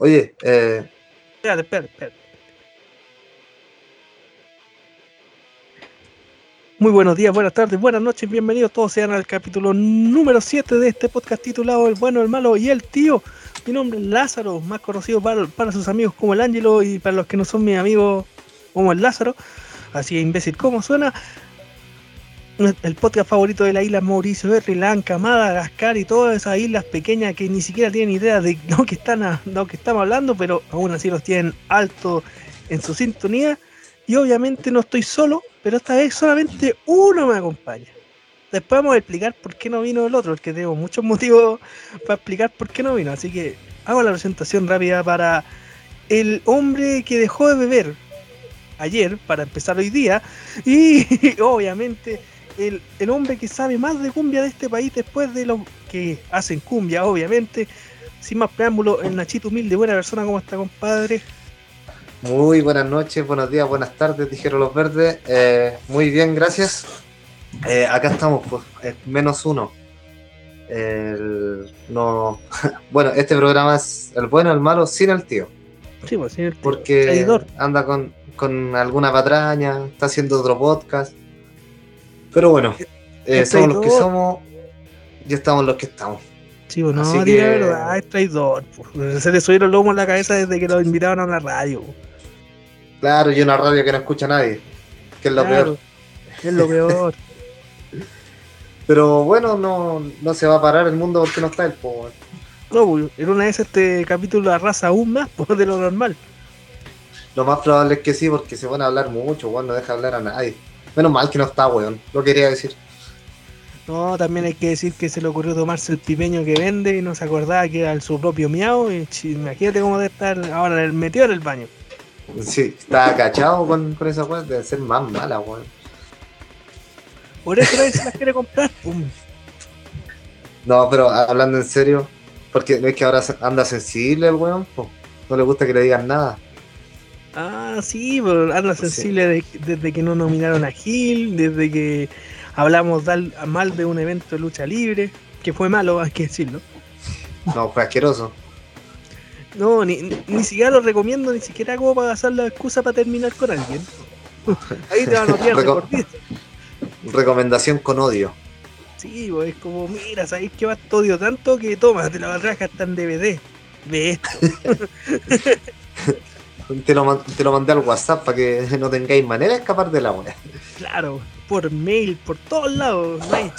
Oye, eh. Espérate, espérate, espérate. Muy buenos días, buenas tardes, buenas noches, bienvenidos todos sean al capítulo número 7 de este podcast titulado El bueno, el malo y el tío. Mi nombre es Lázaro, más conocido para, sus amigos como el Ángelo y para los que no son mis amigos como el Lázaro. Así imbécil como suena. El podcast favorito de la isla Mauricio, de Sri Lanka, Madagascar y todas esas islas pequeñas que ni siquiera tienen idea de lo que, están lo que estamos hablando, pero aún así los tienen alto en su sintonía. Y obviamente no estoy solo, pero esta vez solamente uno me acompaña. Después vamos a explicar por qué no vino el otro, porque tengo muchos motivos para explicar por qué no vino. Así que hago la presentación rápida para el hombre que dejó de beber ayer para empezar hoy día. Y obviamente el, el hombre que sabe más de cumbia de este país después de los que hacen cumbia, obviamente. Sin más preámbulo, el Nachito humilde, buena persona, ¿cómo está, compadre? Muy buenas noches, buenos días, buenas tardes, dijeron los verdes. Eh, muy bien, gracias. Eh, acá estamos, pues, menos uno. El- no, bueno, este programa es el bueno, el malo, sin el tío. Sí, pues, señor. Porque Traidor. anda con, con alguna patraña, está haciendo otro podcast. Pero bueno, eh, somos los que traidor. somos y estamos los que estamos. Sí, pues no, Así la que- verdad, es traidor. pues. Se le subieron lomos en la cabeza desde que lo invitaron a la radio. pues. Claro, y una radio que no escucha a nadie, que es lo Claro, peor. Es lo peor. Pero bueno, no, no se va a parar el mundo porque no está el po. No, pues, en una vez este capítulo arrasa aún más pues, de lo normal. Lo más probable es que sí, porque se van a hablar mucho, weón, no deja hablar a nadie. Menos mal que no está, weón. Lo quería decir. No, también hay que decir que se le ocurrió tomarse el pipeño que vende y no se acordaba que era su propio miau. Y, imagínate cómo debe estar ahora el metido en el baño. Sí, está agachado con, con esa weón, debe ser más mala, weón. Por eso nadie se las quiere comprar. pum. No, pero hablando en serio, porque no es que ahora anda sensible el weón, po. no le gusta que le digan nada. Ah, sí, pero anda Sí. sensible de- desde que no nominaron a Gil, desde que hablamos dal- mal de un evento de lucha libre, que fue malo, hay que decirlo. No, fue asqueroso. No, ni, ni- ni siquiera lo recomiendo, ni siquiera como para hacer la excusa para terminar con alguien. Ahí te van a odiar de Reco- por vida. Recomendación con odio. Sí, pues, es como, mira, sabéis que vas te odio tanto que toma, te la raja hasta en DVD. Ve esto. Te lo, te lo mandé al WhatsApp para que no tengáis manera de escapar de la weá. Claro, por mail, por todos lados. No hay.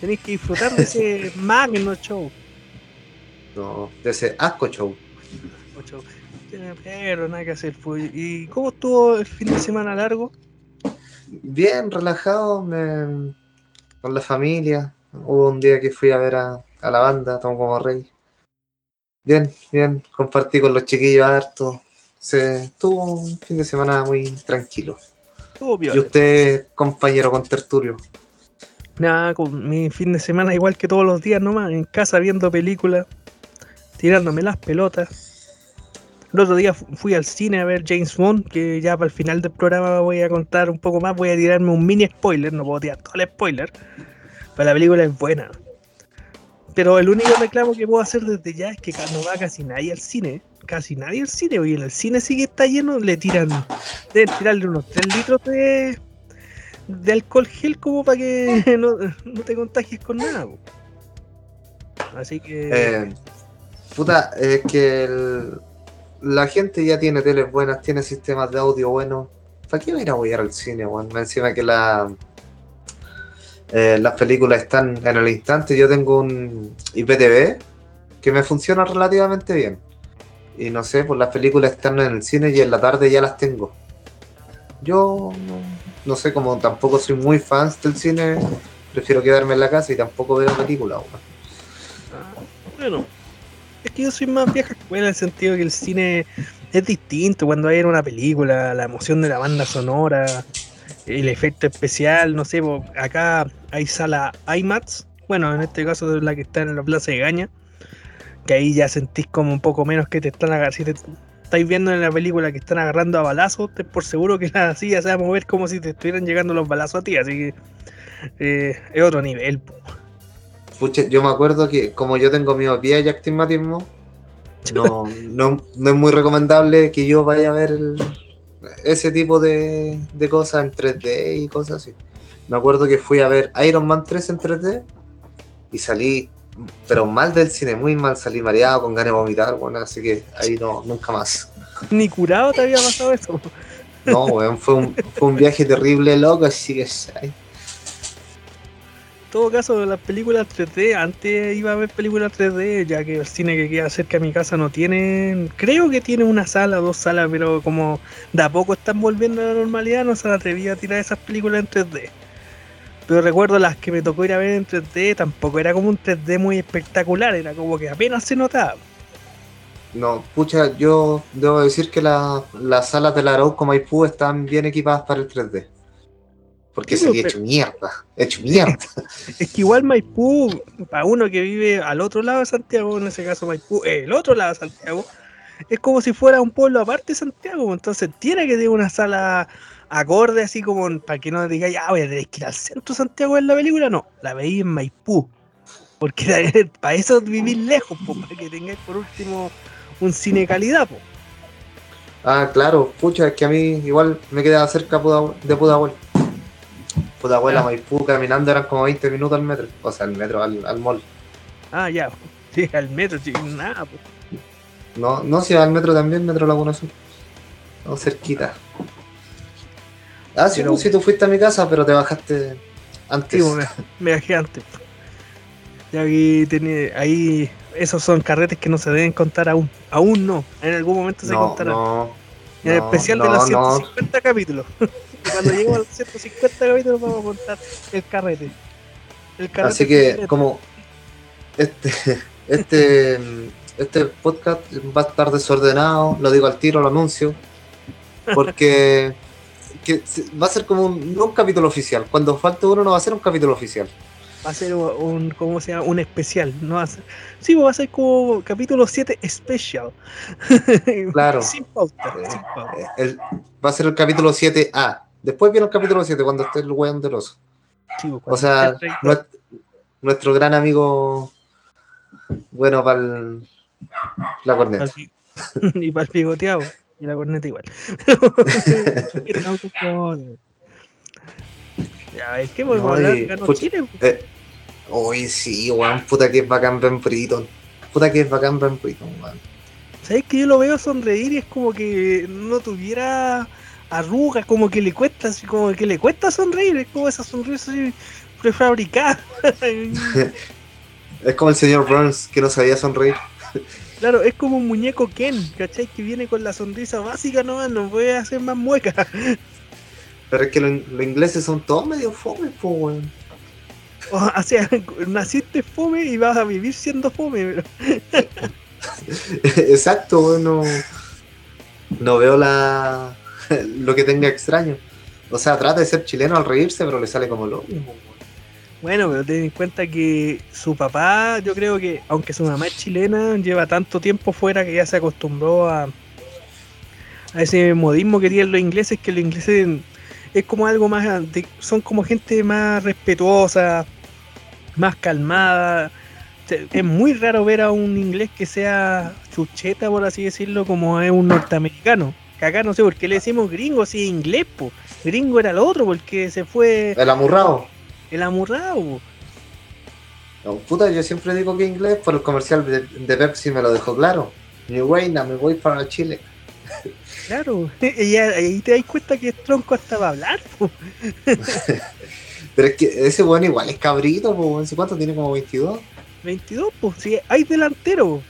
Tenéis que disfrutar de ese magno show. No, de ese asco show. Pero nada que hacer. Pues. ¿Y cómo estuvo el fin de semana largo? Bien, relajado, me- con la familia. Hubo un día que fui a ver a, a la banda, Tomo como rey. Bien, bien, compartí con los chiquillos harto. Se estuvo un fin de semana muy tranquilo. Y usted, compañero con tertulio. Nada, con mi fin de semana igual que todos los días nomás, en casa viendo películas, tirándome las pelotas. El otro día fu- fui al cine a ver James Bond, que ya para el final del programa voy a contar un poco más, voy a tirarme un mini spoiler, no puedo tirar todo el spoiler, pero la película es buena. Pero el único reclamo que puedo hacer desde ya es que no va casi nadie al cine, casi nadie al cine, oye, en el cine sí que está lleno, le tiran, deben tirarle unos 3 litros de, de alcohol gel como para que no, no te contagies con nada. Así que Eh, puta, es que el- la gente ya tiene teles buenas, tiene sistemas de audio buenos. ¿Para qué va a ir a huear al cine, weón? Encima que la, eh, las películas están en el instante. Yo tengo un IPTV que me funciona relativamente bien. Y no sé, pues las películas están en el cine y en la tarde ya las tengo. Yo no, no sé, como tampoco soy muy fan del cine, prefiero quedarme en la casa y tampoco ver películas, bueno, es que yo soy más vieja escuela en el sentido que el cine es distinto cuando hay una película, la emoción de la banda sonora, el efecto especial, no sé, acá hay sala IMAX, bueno, en este caso es la que está en la Plaza de Gaña, que ahí ya sentís como un poco menos que te están agarrando, si te estáis viendo en la película que están agarrando a balazos, te por seguro que la silla se va a mover como si te estuvieran llegando los balazos a ti, así que eh, es otro nivel. po. Pucha, yo me acuerdo que como yo tengo miopía y astigmatismo, no, no, no es muy recomendable que yo vaya a ver el- ese tipo de, de cosas en 3D y cosas así. Me acuerdo que fui a ver Iron Man 3 en 3D y salí, pero mal del cine, muy mal, salí mareado, con ganas de vomitar, bueno, así que ahí no, nunca más. Ni curado te había pasado eso. No, weón, fue un, fue un viaje terrible, loco, así que... ay, todo caso, las películas 3D, antes iba a ver películas 3D, ya que el cine que queda cerca de mi casa no tiene, creo que tiene una sala, dos salas, pero como de a poco están volviendo a la normalidad, no se atrevía a tirar esas películas en 3D. Pero recuerdo las que me tocó ir a ver en 3D, tampoco era como un 3D muy espectacular, era como que apenas se notaba. No, pucha, yo debo decir que la- las salas de la Arauco Maipú están bien equipadas para el 3D. Porque Sí, pero- hecho mierda, hecho mierda. Es que igual Maipú, para uno que vive al otro lado de Santiago, en ese caso Maipú, el otro lado de Santiago, es como si fuera un pueblo aparte de Santiago. Entonces tiene que tener una sala acorde, así como para que no digáis, ah, voy a tener que ir al centro de Santiago en la película. No, la veí en Maipú. Porque para eso vivir lejos, po, para que tengáis por último un cine calidad. Po. Ah, claro, pucha, es que a mí igual me quedaba cerca de Pudahuel. Pudahuel a Ah. Maipú caminando eran como 20 minutos al metro, o sea, al metro, al, al mall. Ah, ya, sí, al metro, sí, nada. Po. No, no, si al metro también, metro Laguna Sur. No, cerquita. Ah, sí, Pero- pues, si tú fuiste a mi casa, pero te bajaste antes. Sí, me, me bajé antes. Ya que tenía ahí, esos son carretes que no se deben contar aún. Aún no, en algún momento se no, contarán. no, en no, especial de los no. 150 capítulos. y cuando lleguemos a los 150 capítulos vamos a contar el carrete. El carrete Así que como este, este, este podcast va a estar desordenado, lo digo al tiro, lo anuncio, porque que va a ser como un, no un capítulo oficial. Cuando falte uno no va a ser un capítulo oficial. va a ser un, un- ¿cómo se llama? Un especial. No va a ser, sí, va a ser como capítulo 7 especial. Claro. sin pauta, Eh, sin pauta. el- va a ser el capítulo 7A. Después viene el capítulo 7 cuando esté el weón del oso. Sí, pues, O sea, nuestro gran amigo, bueno, para la corneta. Y para el pigoteado. Y la corneta igual. ya, es que volvemos a No, hablar. pucha, Chile. Eh, Uy, sí, weón, puta que es bacán Ben Britton. Puta que es bacán Ben Britton, weón. ¿Sabes que yo lo veo sonreír y es como que no tuviera arrugas, como que le cuesta, así como que le cuesta sonreír, es como esa sonrisa así prefabricada. Es como el señor Burns que no sabía sonreír. claro, es como un muñeco Ken, ¿cachai? Que viene con la sonrisa básica nomás, no puede hacer más muecas. Pero es que lo- los ingleses son todos medio fome, po, weón. O sea, naciste fome y vas a vivir siendo fome, pero Exacto, weón. No, no veo la lo que tenga extraño. O sea, trata de ser chileno al reírse, pero le sale como lo mismo. Bueno, pero ten en cuenta que su papá, yo creo que, aunque su mamá es chilena, lleva tanto tiempo fuera que ya se acostumbró a, a ese modismo que tienen los ingleses, que los ingleses es como algo más, son como gente más respetuosa, más calmada. Es muy raro ver a un inglés que sea chucheta, por así decirlo, como es un norteamericano. Que acá no sé por qué le decimos gringo si es inglés, po. Gringo era el otro porque se fue El amurrado. el amurrado. po. No, puta, yo siempre digo que inglés por el comercial de, de Pepsi me lo dejó claro. Mi reina, me voy para Chile. Claro, y ahí te das cuenta que es tronco hasta para hablar. po. Pero es que ese weón igual es cabrito, po. ¿Cuánto tiene? Como 22. 22, pues si hay delantero.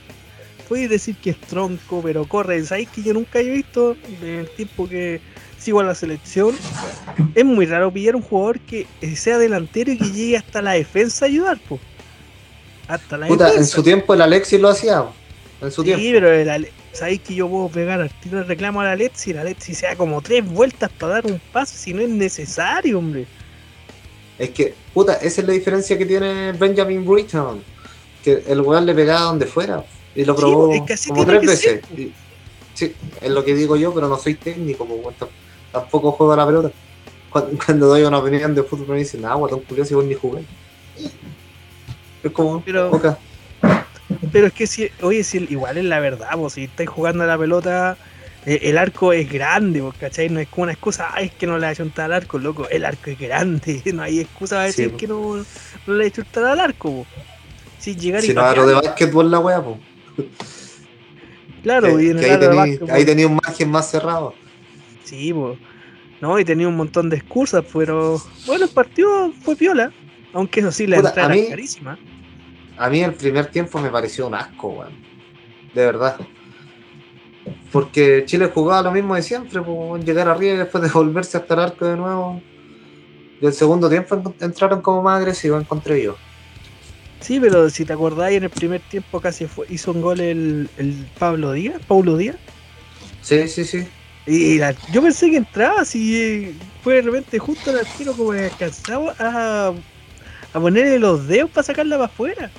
Puedes decir que es tronco, pero corre. ¿Sabéis que yo nunca he visto en el tiempo que sigo a la selección? Es muy raro pillar un jugador que sea delantero y que llegue hasta la defensa a ayudar, pues. Hasta la Puta, en defensa. su tiempo el Alexis lo hacía. En su Sí, tiempo. pero el Ale- sabéis que yo puedo pegar al tiro de reclamo a la Alexi y la Alexi se da como tres vueltas para dar un pase si no es necesario, hombre. Es que, puta, esa es la diferencia que tiene Benjamin Britton. Que el weón le pegaba donde fuera. Y lo Sí, probó es que así como tres veces. Y- sí, es lo que digo yo, pero no soy técnico. Tam- tampoco juego a la pelota. Cuando, cuando doy una opinión de fútbol me dicen, ah, guatón curioso, igual ni jugué. Es como, Pero-. Pero es que si, oye, si igual es la verdad, vos, si estáis jugando a la pelota, eh, el arco es grande, vos, ¿cachai? No es como una excusa, ay, es que no le ha hecho al arco, loco, el arco es grande, no hay excusa para decir que no, no le ha hecho al arco, vos. Si llegar si y no aro de básquetbol la wea, pues. Claro, que, y en el ahí, tení, ahí tenía un margen más cerrado. Sí, pues. No, y tenía un montón de excusas, pero bueno, el partido fue piola. Aunque eso sí, la Puta, entrada era carísima. A mí el primer tiempo me pareció un asco, weón. De verdad. Porque Chile jugaba lo mismo de siempre, pues, llegar arriba y después de volverse hasta el arco de nuevo. Y el segundo tiempo entraron como más agresivos, encontré yo. Sí, pero si te acordáis, en el primer tiempo casi fue, hizo un gol el, el Pablo Díaz, Paulo Díaz. Sí, sí, sí. Y yo pensé que entraba, si fue de repente justo el tiro como que alcanzaba a, a ponerle los dedos para sacarla para afuera.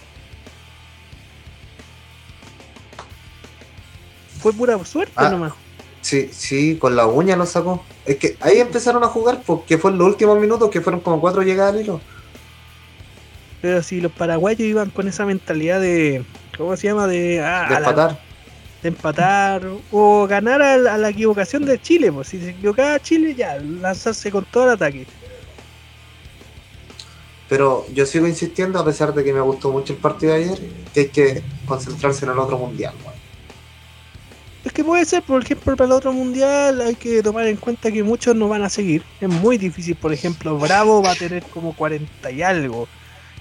Fue pura suerte ah, nomás. Sí, sí, con la uña lo sacó. Es que ahí empezaron a jugar porque fue en los últimos minutos que fueron como cuatro llegadas al hilo. Pero si los paraguayos iban con esa mentalidad de. ¿Cómo se llama? De, ah, de empatar. de empatar o ganar a la, equivocación de Chile. Pues si se equivocaba Chile, ya, lanzarse con todo el ataque. Pero yo sigo insistiendo, a pesar de que me gustó mucho el partido de ayer, que hay que concentrarse en el otro mundial. Es que puede ser, por ejemplo, para el otro mundial hay que tomar en cuenta que muchos no van a seguir. Es muy difícil, por ejemplo, Bravo va a tener como 40 y algo.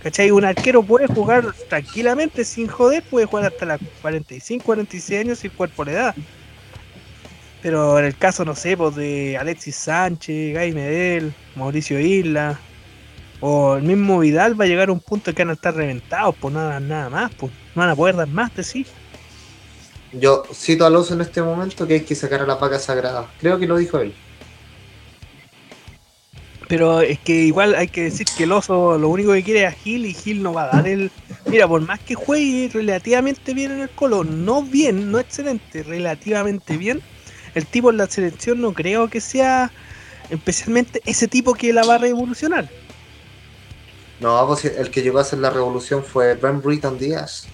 ¿Cachai? Un arquero puede jugar tranquilamente, sin joder, puede jugar hasta las 45, 46 años sin cuerpo de edad. Pero en el caso, no sé, pues de Alexis Sánchez, Gay Medel, Mauricio Isla, o el mismo Vidal va a llegar a un punto que van a estar reventados, pues nada, nada más, pues no van a poder dar más de sí. Yo cito a Alonso en este momento que hay que sacar a la paca sagrada. Creo que lo dijo él. Pero es que igual hay que decir que el oso lo único que quiere es a Gil y Gil no va a dar el. Mira, por más que juegue relativamente bien en el Colo, no bien, no excelente, relativamente bien, el tipo en la selección no creo que sea especialmente ese tipo que la va a revolucionar. No, pues el que llegó a hacer la revolución fue Ben Britton Díaz.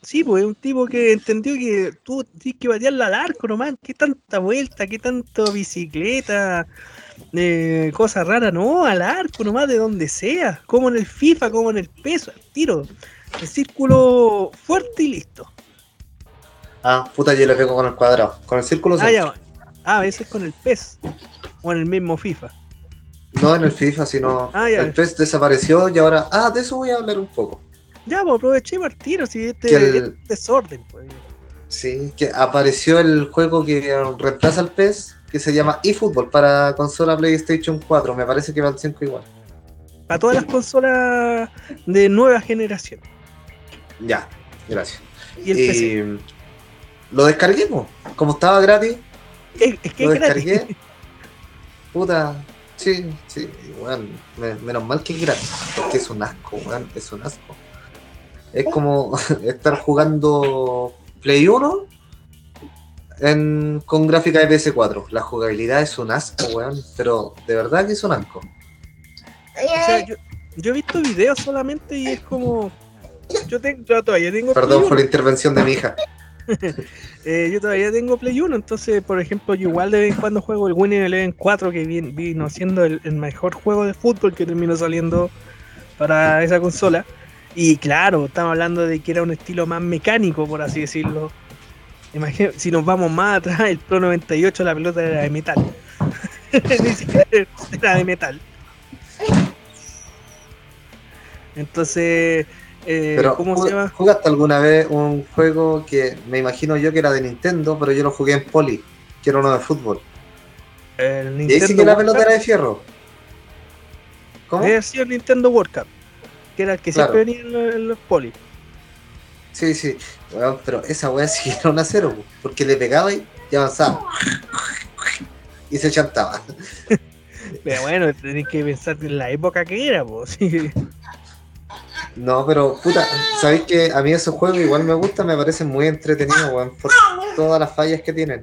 Sí, pues es un tipo que entendió que tú tienes que batearla al arco nomás, qué tanta vuelta, qué tanto bicicleta, eh, cosa rara, no, al arco nomás de donde sea, como en el FIFA, como en el peso, al tiro, el círculo fuerte y listo. Ah, puta, yo le pego con el cuadrado, con el círculo ah, ya. ah, a veces con el PES, o en el mismo FIFA. No en el FIFA, sino ah, el PES desapareció y ahora, ah, de eso voy a hablar un poco. Ya, pues aproveché el tiro, si este, este desorden, pues. Sí, que apareció el juego que reemplaza al PES que se llama eFootball para consola PlayStation 4. Me parece que va al 5 igual. Para todas las consolas de nueva generación. Ya, gracias. Y el Lo descargué, como estaba gratis. Es, que lo descargué. Puta, sí, sí, bueno, menos mal que es gratis, porque es un asco, weón, es un asco. Es como estar jugando Play 1 con gráfica de PS4. La jugabilidad es un asco, weón, pero de verdad que es un asco. yo, he visto videos solamente y es como. Yo, tengo, todavía tengo. Perdón por la intervención de mi hija. Eh, yo todavía tengo Play 1, entonces, por ejemplo, yo igual de vez en cuando juego el Winning Eleven 4, que vino siendo el, el, mejor juego de fútbol que terminó saliendo para esa consola. Y claro, estamos hablando de que era un estilo más mecánico, por así decirlo Imagina, si nos vamos más atrás, el Pro 98 la pelota era de metal. Ni siquiera era de metal. Entonces, eh, ¿cómo se llama? ¿Jugaste alguna vez un juego que me imagino yo que era de Nintendo, pero yo lo jugué en Poli, que era uno de fútbol? El Nintendo ¿Y ahí que la pelota era de fierro? ¿Cómo? Había sido el Nintendo World Cup, que era el que siempre venía en los, en los Poli. Sí, sí, pero esa weá sí era una cero, porque le pegaba y, avanzaba. Y se chantaba. Pero bueno, tenés que pensar en la época que era, pues. No, pero puta, sabéis que a mí esos juegos igual me gustan, me parecen muy entretenidos, weón, por todas las fallas que tienen.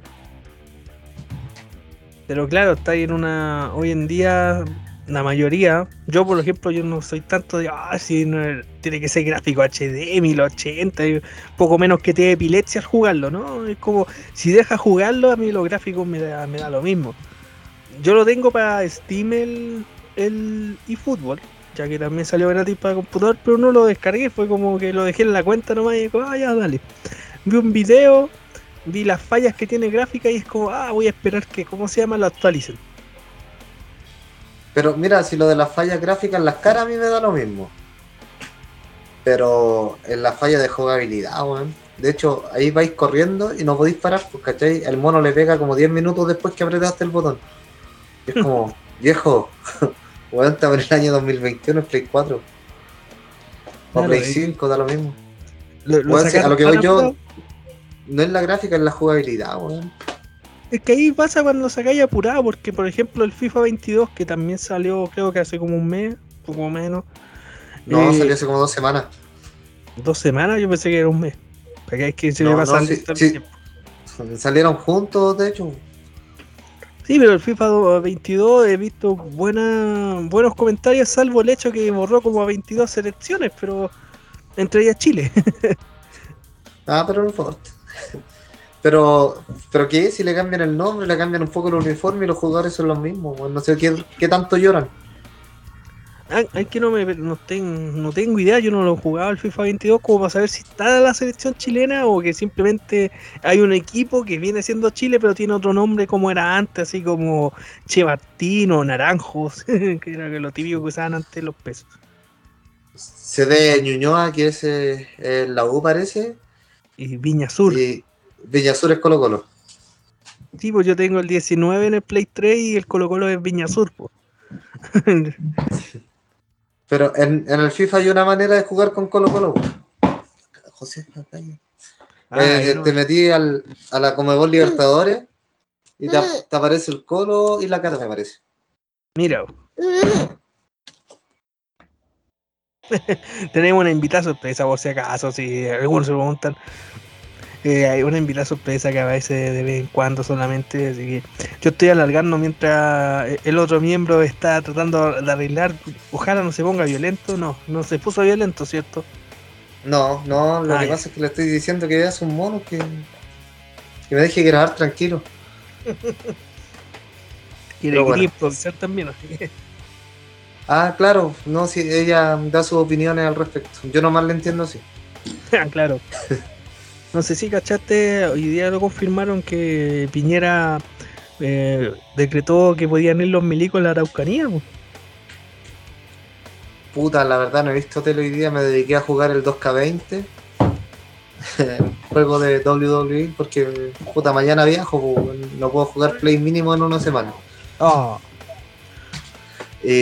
Pero claro, está ahí en una. Hoy en día la mayoría, yo por ejemplo, yo no soy tanto de, ah, si tiene que ser gráfico HD, 1080, poco menos que te epilepsia al jugarlo, ¿no? Es como, si deja jugarlo, a mí los gráficos me da, me da lo mismo. Yo lo tengo para Steam el, el eFootball, ya que también salió gratis para computador, pero no lo descargué, fue como que lo dejé en la cuenta nomás y digo, ah, ya, dale. Vi un video, vi las fallas que tiene gráfica y es como, ah, voy a esperar que, ¿cómo se llama? Lo actualicen. Pero mira, si lo de las fallas gráficas en las caras a mí me da lo mismo. Pero en la falla de jugabilidad, weón. De hecho, ahí vais corriendo y no podéis parar, pues, ¿cachai? El mono le pega como 10 minutos después que apretaste el botón. es como, viejo, weón, estamos en el año 2021, en Play 4. O Play 5, da lo mismo. a lo que voy yo, no es la gráfica, es la jugabilidad, weón. Es que ahí pasa cuando sacáis apurado, porque por ejemplo el FIFA 22, que también salió creo que hace como un mes, poco menos. No, eh, salió hace como dos semanas. ¿Dos semanas? Yo pensé que era un mes. Porque es que se me pasa Salieron juntos, de hecho. Sí, pero el FIFA 22 he visto buena, buenos comentarios, salvo el hecho que borró como a 22 selecciones, pero entre ellas Chile. ah, pero no importa. Pero, pero ¿qué? Si le cambian el nombre, le cambian un poco el uniforme y los jugadores son los mismos. no sé qué, tanto lloran. Ah, que no, me, no, tengo idea, yo no lo he jugado el FIFA 22 como para saber si está la selección chilena o que simplemente hay un equipo que viene siendo Chile pero tiene otro nombre como era antes, así como Che o Naranjos, que era lo típico que usaban antes los pesos. Se ve Ñuñoa, que es eh, la U parece. Y Viña Sur. Viñasur es Colo Colo. Sí, pues yo tengo el 19 en el Play 3 y el Colo Colo es Viñasur. Pues. Pero en, el FIFA hay una manera de jugar con Colo Colo. José, ah, eh, te metí al, a la Comebol Libertadores y te, aparece el Colo y la cara me parece. Mira. Tenemos una invitada sorpresa, por si acaso, si algunos se preguntan. Eh, hay una invitada sorpresa que a veces de vez en cuando solamente, así que yo estoy alargando mientras el otro miembro está tratando de arreglar, ojalá no se ponga violento, no, no se puso violento, ¿cierto? No, no, lo que pasa es que le estoy diciendo que es un mono que, que me deje grabar tranquilo. y de bueno. también, Ah, claro, no, si ella da sus opiniones al respecto. Yo nomás le entiendo así. Ah, claro. No sé si cachaste, hoy día lo confirmaron que Piñera eh, decretó que podían ir los milicos en la Araucanía. Puta, la verdad no he visto tele hoy día, me dediqué a jugar el 2K20. juego de WWE porque puta mañana viajo, no puedo jugar play mínimo en una semana. Ah.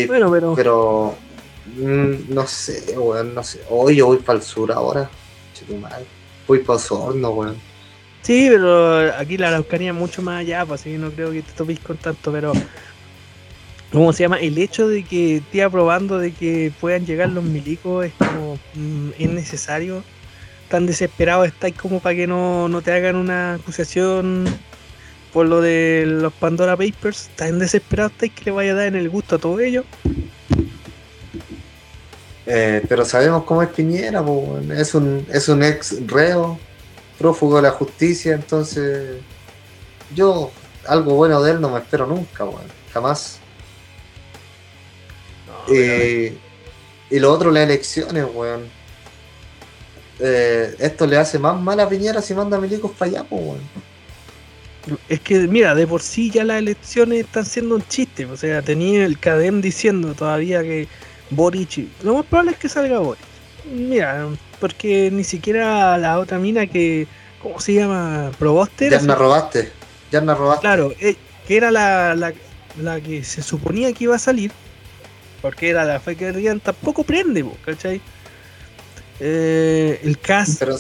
bueno, pero. Pero. Mm, no sé, weón, no sé. Hoy yo voy para el sur ahora. Madre. Voy para Osorno, weón. Sí, pero aquí la Araucanía es mucho más allá, pues así no creo que te topéis con tanto, pero ¿cómo se llama? El hecho de que esté aprobando de que puedan llegar los milicos es como mm, es necesario. Tan desesperado estáis como para que no, no te hagan una acusación por lo de los Pandora Papers. Tan desesperado estáis que le vaya a dar en el gusto a todo ello. Eh, pero sabemos cómo es Piñera, es, un, es un ex reo, prófugo de la justicia, entonces yo algo bueno de él no me espero nunca, jamás. y lo otro, las elecciones, weón. Eh, esto le hace más mal a Piñera si manda milicos para allá, Es que, mira, de por sí ya las elecciones están siendo un chiste. O sea, tenía el CADEM diciendo todavía que Boric. Lo más probable es que salga Boric. Mira, porque ni siquiera la otra mina que. ¿Cómo se llama? Proboster. Ya me robaste. Ya me robaste. Claro, eh, que era la, la, que se suponía que iba a salir. Porque era la fe que querían. Tampoco prende, ¿cachai? Eh, el CAS. Pero,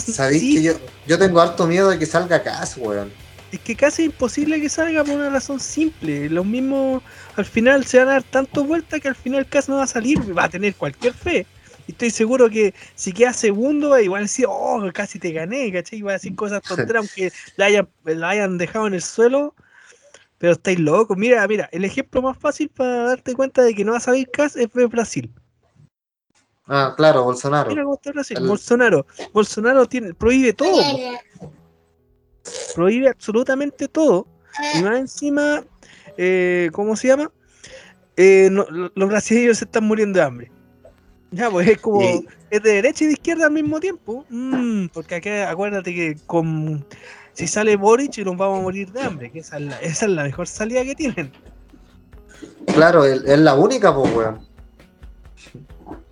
¿sabéis que yo, yo tengo harto miedo de que salga CAS, weón? Es que casi es imposible que salga por una razón simple. Los mismos al final se van a dar tanto vuelta que al final el caso no va a salir, va a tener cualquier fe. Y estoy seguro que si queda segundo, igual decir, oh, casi te gané, ¿cachai? Y va a decir cosas tonteras, aunque la hayan, la hayan dejado en el suelo. Pero estáis locos. Mira, mira, el ejemplo más fácil para darte cuenta de que no va a salir CAS es Brasil. Ah, claro, Bolsonaro. Mira cómo está Brasil. Bolsonaro. Bolsonaro tiene, prohíbe todo. Prohíbe absolutamente todo. Y más encima, eh, ¿cómo se llama? Eh, los brasileños se están muriendo de hambre. Ya, pues es como. Es de derecha y de izquierda al mismo tiempo. Mm, porque aquí, acuérdate que con si sale Boric nos vamos a morir de hambre, que esa es la, mejor salida que tienen. Claro, es la única, pues, weón.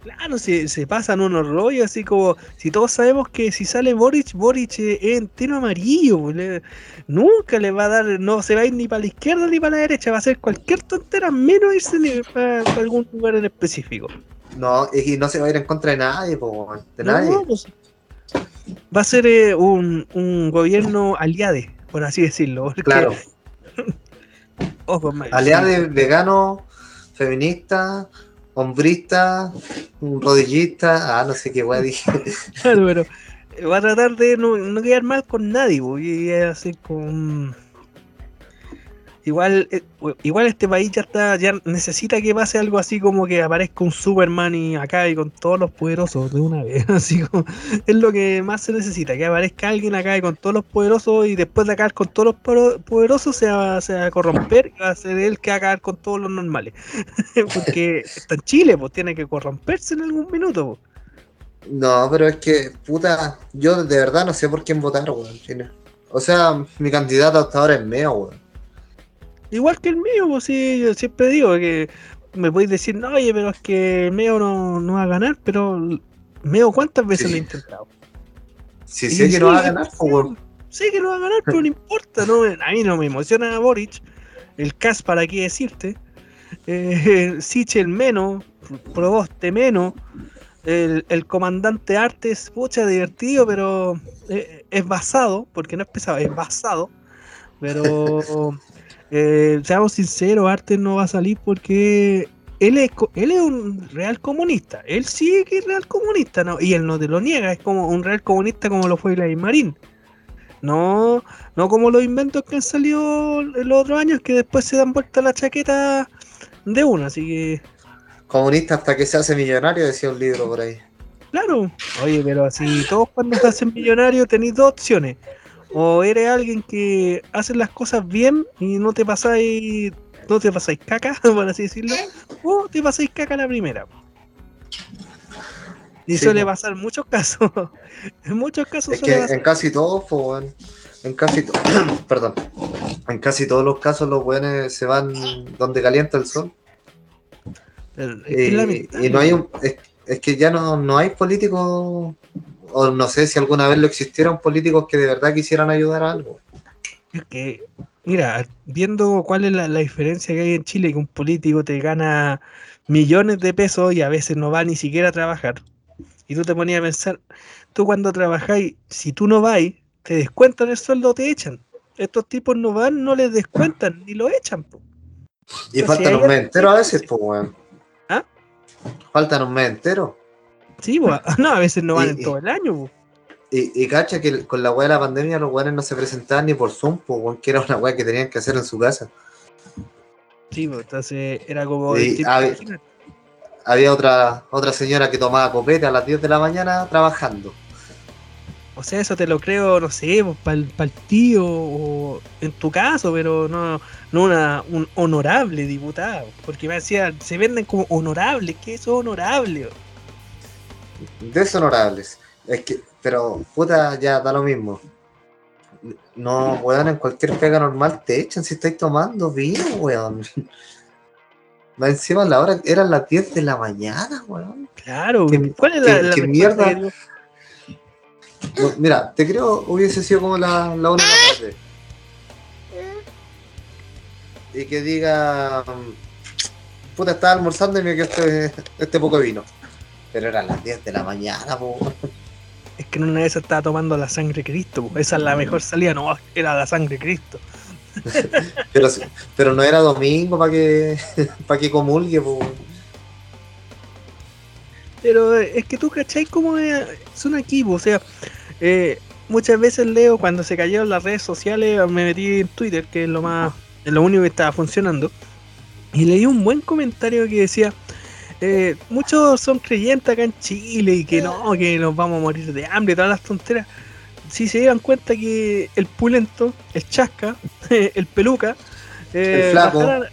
Claro, se, se pasan unos rollos así como, si todos sabemos que si sale Boric, Boric es entero amarillo, pues, nunca le va a dar, no se va a ir ni para la izquierda ni para la derecha, va a ser cualquier tontera menos irse para, algún lugar en específico. No, y no se va a ir en contra de nadie, de nadie. Pues, va a ser eh, un, un, gobierno aliade, por así decirlo. Claro. aliade, vegano, feminista, hombrista, rodillista, ah, no sé qué guay dije. claro, pero va a tratar de no, no quedar mal con nadie, y así con Igual, eh, igual este país ya está, ya necesita que pase algo así como que aparezca un Superman y acá y con todos los poderosos de una vez. Así como es lo que más se necesita, que aparezca alguien acá y con todos los poderosos y después de acabar con todos los poderosos se va, a corromper y va a ser él que va a acabar con todos los normales. Porque está en Chile, pues tiene que corromperse en algún minuto. No, pero es que, puta, yo de verdad no sé por quién votar, weón. O sea, mi candidato hasta ahora es Meo, weón. Igual que el mío, pues sí, yo siempre digo que me podéis decir, no, oye, pero es que el Meo no, va a ganar, pero Meo, ¿cuántas veces lo he intentado? Sí, sé que no va a ganar, pues, Sé que no va a ganar, pero no importa, no, a mí no me emociona Boric, el Cas para qué decirte, eh, Sichel menos, Proboste menos, el, el, comandante Artes, pucha, divertido, pero eh, es basado, porque no es pesado, es basado, pero eh, seamos sinceros, Arte no va a salir porque él es, él es un real comunista. Él sí que es real comunista, ¿no? Y él no te lo niega, es como un real comunista como lo fue Gladys Marín. No, no como los inventos que han salido en los otros años que después se dan vuelta la chaqueta de una, así que. Comunista hasta que se hace millonario, decía un libro por ahí. Claro, oye, pero así todos cuando se hacen millonarios tenéis dos opciones o eres alguien que hace las cosas bien y no te pasáis, no te pasáis caca, por así decirlo, o te pasáis caca la primera. Y suele pasar en muchos casos. en muchos casos es que En casi todos, en casi perdón. En casi todos los casos los buenos se van donde calienta el sol. y, no hay un, es, que ya no, no hay políticos o no sé si alguna vez lo existieron políticos que de verdad quisieran ayudar a algo. Es que, mira, viendo cuál es la, diferencia que hay en Chile, que un político te gana millones de pesos y a veces no va ni siquiera a trabajar. Y tú te ponías a pensar, tú cuando trabajáis, si tú no vas, te descuentan el sueldo, te echan. Estos tipos no van, no les descuentan, ni lo echan. Y faltan un mes entero a veces, pues, weón. ¿Ah? Faltan un mes entero. Sí, no, a veces no van en todo el año. Y, cacha que con la weá de la pandemia los weones no se presentaban ni por Zoom, pues, que era una weá que tenían que hacer en su casa. Sí, pues entonces era como. había, otra, otra señora que tomaba copete a las 10 de la mañana trabajando. O sea, eso te lo creo, no sé, para el, tío o en tu caso, pero no, no una, un honorable diputado. Porque me decía, se venden como honorables, ¿qué es honorable? Deshonorables. Es que, pero puta, ya da lo mismo. No, weón, en cualquier pega normal te echan si estáis tomando vino, weón. Va encima la hora, eran las 10 de la mañana, weón. Claro, ¿cuál es la, qué mierda? mira, te creo hubiese sido como la, la una de la tarde. Y que diga, puta, estaba almorzando y me quedó este, este poco vino. Pero eran las 10 de la mañana, po. Es que en una vez estaba tomando la sangre de Cristo, esa es la mejor salida, no, era la sangre de Cristo. pero, pero no era domingo para que, para que comulgue, po. Pero eh, es que tú cachai cómo es, un equipo, o sea, eh, muchas veces leo cuando se cayeron las redes sociales, me metí en Twitter, que es lo más Es lo único que estaba funcionando. Y leí un buen comentario que decía, eh, muchos son creyentes acá en Chile y que no, que nos vamos a morir de hambre todas las tonteras. Si se dieran cuenta que el pulento, el chasca, el peluca, eh, El flaco. bajara-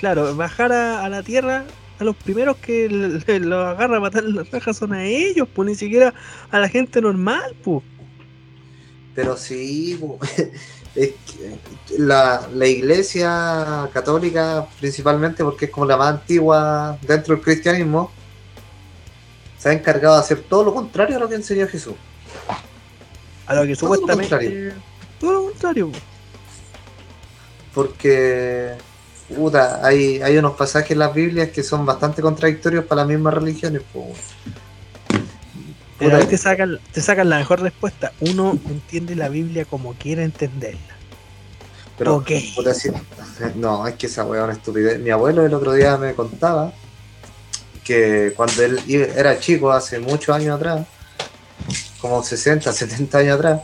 claro, bajar a, a la tierra, a los primeros que lo los agarra a matar las rajas son a ellos, pues ni siquiera a la gente normal, pues. Pero sí, po, es que la, la iglesia católica, principalmente porque es como la más antigua dentro del cristianismo, se ha encargado de hacer todo lo contrario a lo que enseñó Jesús. A lo que Todo lo supuestamente. contrario. Todo lo contrario. po. Porque puta, hay, hay unos pasajes en las Biblias que son bastante contradictorios para las mismas religiones. po. Pero ahí te sacan, te sacan la mejor respuesta. Uno entiende la Biblia como quiera entenderla. Pero, Ok. puta, sí, no, es que esa weá es una estupidez. Mi abuelo el otro día me contaba que cuando él era chico, hace muchos años atrás, como 60, 70 años atrás,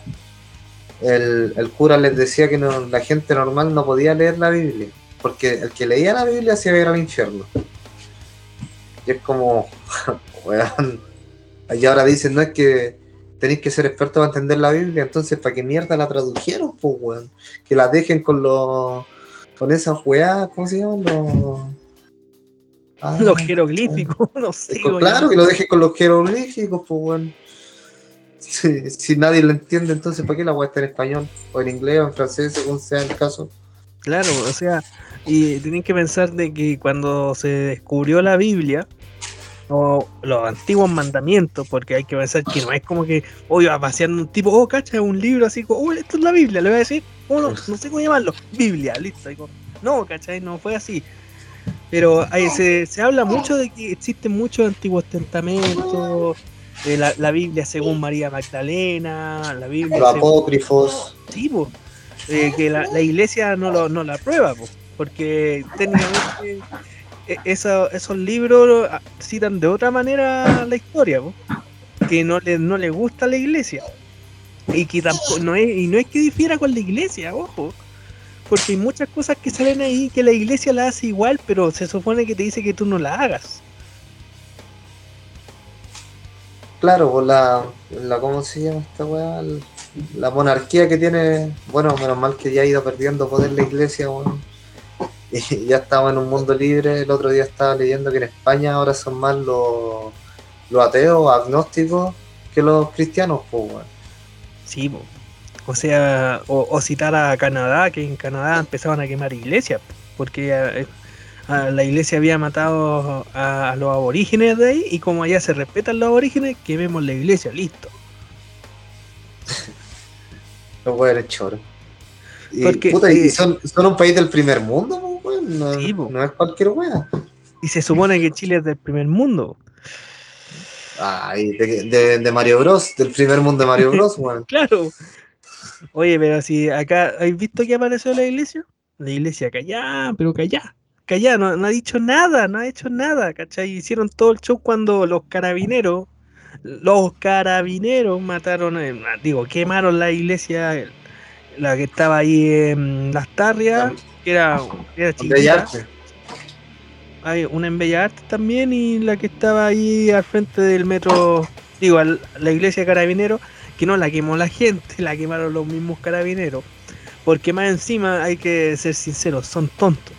el, el cura les decía que no- la gente normal no podía leer la Biblia, porque el que leía la Biblia se iba a ir al infierno. Y es como, weón, y ahora dicen, no es que tenéis que ser experto para entender la Biblia, entonces ¿para qué mierda la tradujeron, pues, weón? que la dejen con los con esas weas, ¿cómo se llaman? Los, Ah, Los jeroglíficos, no sé. con- claro, que lo dejen con los jeroglíficos, pues weón. Si, si nadie lo entiende, entonces ¿para qué la wea está en español? O en inglés o en francés, según sea el caso. Claro, o sea, y tienen que pensar de que cuando se descubrió la Biblia, o los antiguos mandamientos, porque hay que pensar que no es como que hoy va paseando un tipo, oh, cacha, un libro así, como, oh, esto es la Biblia, le voy a decir, oh, no, no sé cómo llamarlo, Biblia, listo. como, No, cachai, no fue así. Pero ahí se, se habla mucho de que existen muchos antiguos testamentos, de la, la Biblia según María Magdalena, la Biblia Los según apócrifos. Sí, po. Eh, que la, la iglesia no, lo, no la aprueba, po, porque técnicamente eh, eso- esos libros citan de otra manera la historia, que no le, no le gusta a la iglesia. Y que tampoco, no es, y no es que difiera con la iglesia, ojo. Porque hay muchas cosas que salen ahí que la iglesia la hace igual, pero se supone que te dice que tú no la hagas. Claro, por la, la ¿cómo se llama esta weá? La monarquía que tiene, bueno, menos mal que ya ha ido perdiendo poder la iglesia, weón. Y ya estamos en un mundo libre. El otro día estaba leyendo que en España ahora son más los, los ateos, agnósticos, que los cristianos, pues. Sí, po. o sea, o, o citar a Canadá, que en Canadá empezaban a quemar iglesias, porque a la iglesia había matado a, a los aborígenes de ahí, y como allá se respetan los aborígenes, quememos la iglesia, listo. Los weones choros. Y, Porque, puta, y eh, son, son un país del primer mundo, weón. No, Sí, po. no es cualquier weá. Y se supone que Chile es del primer mundo. Ay, de, de- de Mario Bros, del primer mundo de Mario Bros, weón. Claro. Oye, pero si acá, ¿has visto que apareció la iglesia? La iglesia callá, pero callá. Callá, no, no ha dicho nada, no ha hecho nada, ¿cachai? Hicieron todo el show cuando los carabineros, los carabineros mataron, eh, digo, quemaron la iglesia, la que estaba ahí en Las Tarrias, que era, que era De chiquita. Hay una en Bellas Artes también y la que estaba ahí al frente del metro, digo, al- la iglesia de carabineros, que no la quemó la gente, la quemaron los mismos carabineros. Porque más encima, hay que ser sinceros, son tontos.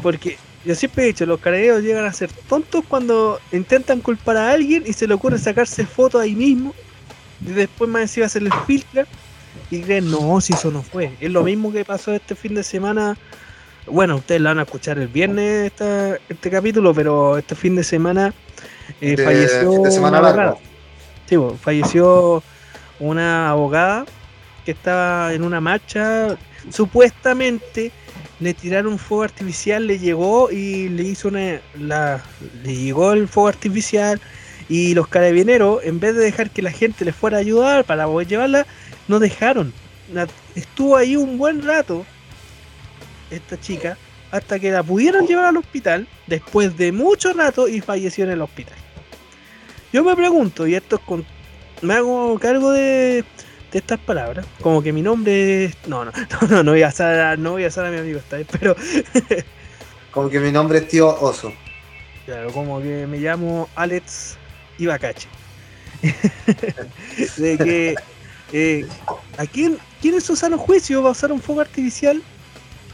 Porque yo siempre he dicho, los carabineros llegan a ser tontos cuando intentan culpar a alguien y se le ocurre sacarse fotos ahí mismo y después más encima se les filtra creen, no, si eso no fue. Es lo mismo que pasó este fin de semana. Bueno, ustedes la van a escuchar el viernes esta- este capítulo, pero este fin de semana eh, De- falleció fin de semana una abogada. Sí, po, falleció una abogada que estaba en una marcha. Supuestamente le tiraron fuego artificial, le llegó y le hizo una. La, le llegó el fuego artificial y los carabineros, en vez de dejar que la gente les fuera a ayudar para poder llevarla, no dejaron. Estuvo ahí un buen rato esta chica hasta que la pudieron llevar al hospital después de mucho rato y falleció en el hospital. Yo me pregunto, y esto es con. Me hago cargo de, de estas palabras, como que mi nombre es... No, no, no, no, voy a hacer, no voy a hacer a mi amigo esta vez, pero... como que mi nombre es tío Oso. Claro, como que me llamo Alex Ibacache. de que eh, ¿a quién, quién en juicio va a usar un fuego artificial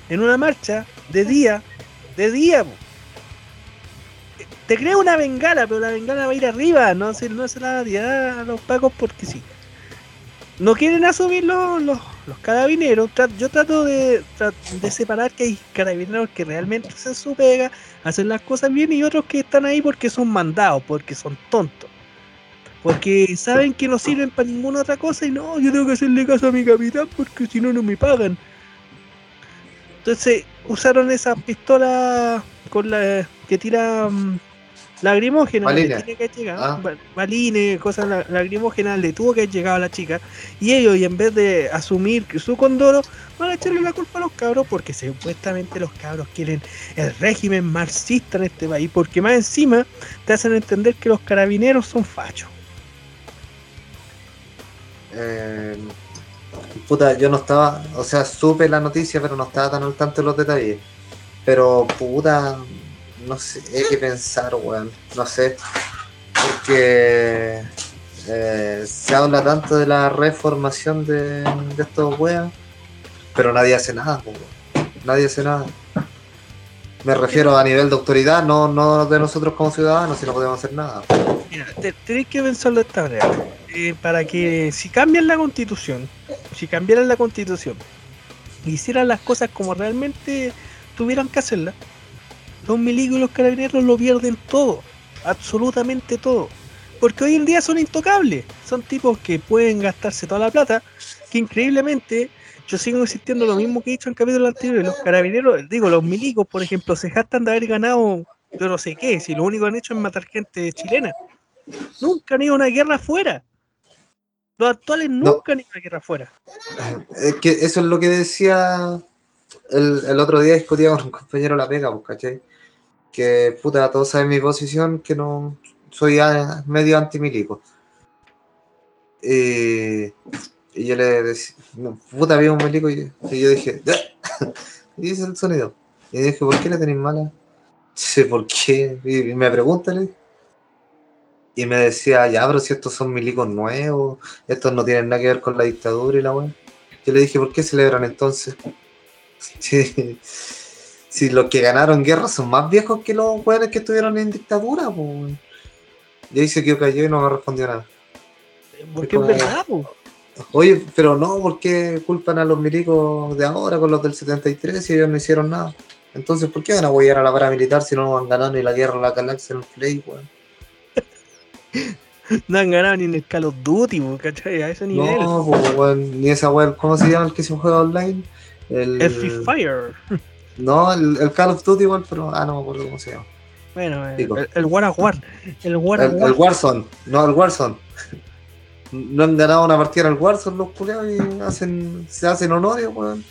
en una marcha de día? De día, te crea una bengala, pero la bengala va a ir arriba, no se, no se la a los pacos porque sí. No quieren asumir los, los, carabineros. Yo trato de, separar que hay carabineros que realmente hacen su pega, hacen las cosas bien y otros que están ahí porque son mandados, porque son tontos. Porque saben que no sirven para ninguna otra cosa y no, yo tengo que hacerle caso a mi capitán porque si no, no me pagan. Entonces usaron esa pistola con la que tira mm, lagrimógena le tiene que llegar, ah. balines, cosas lagrimógenas le tuvo que haber llegado a la chica. Y ellos y en vez de asumir su condoro van a echarle la culpa a los cabros porque supuestamente los cabros quieren el régimen marxista en este país porque más encima te hacen entender que los carabineros son fachos. Eh, puta, yo no estaba, o sea, supe la noticia pero no estaba tan al tanto de los detalles. Pero puta no sé, hay que pensar, weón. No sé. Porque eh, se habla tanto de la reformación de, estos weón, pero nadie hace nada, weón. Nadie hace nada. Me refiero a nivel de autoridad, no, no de nosotros como ciudadanos, si no podemos hacer nada. Mira, tenéis que pensarlo de esta manera. Eh, para que si cambian la constitución, si cambiaran la constitución, hicieran las cosas como realmente tuvieran que hacerlas, los milicos y los carabineros lo pierden todo, absolutamente todo. Porque hoy en día son intocables, son tipos que pueden gastarse toda la plata, que increíblemente yo sigo insistiendo lo mismo que he dicho en capítulo anterior, los carabineros, digo, los milicos, por ejemplo, se gastan de haber ganado yo no sé qué, si lo único que han hecho es matar gente chilena. Nunca han ido a una guerra afuera. Los actuales nunca han ido a una guerra afuera. Es que eso es lo que decía el, el otro día discutía con un compañero de la pega, pues, ¿cachai? Que puta, todos saben mi posición, que no soy medio antimilico. y yo le decía, puta, había un milico y, yo dije, y dice el sonido. Y dije, ¿por qué le tenéis mala? Dice, ¿por qué? Y me preguntan, y me decía, ya, pero si estos son milicos nuevos, estos no tienen nada que ver con la dictadura y la weá. Yo le dije, ¿por qué celebran entonces? Sí si los que ganaron guerra son más viejos que los jóvenes que estuvieron en dictadura, pues. Y ahí se quedó cayó y no me respondió nada. Porque es verdad, pues. Oye, pero no, ¿por qué culpan a los milicos de ahora con los del 73 si ellos no hicieron nada? Entonces, ¿por qué van a apoyar a la paramilitar si no han ganado ni la guerra la galaxia en el play, weón? no han ganado ni en el Call of Duty, ¿cachai? A ese nivel. No, pues, weón, ni esa weón, ¿cómo se llama el que se juega online? El, el Free Fire. No, el, Call of Duty igual, pero. Ah, no me acuerdo cómo se llama. Bueno, el, el, War of War. El War el, War. el Warzone. No, el Warzone. no han ganado una partida el Warzone los culeados y hacen, se hacen honores, weón.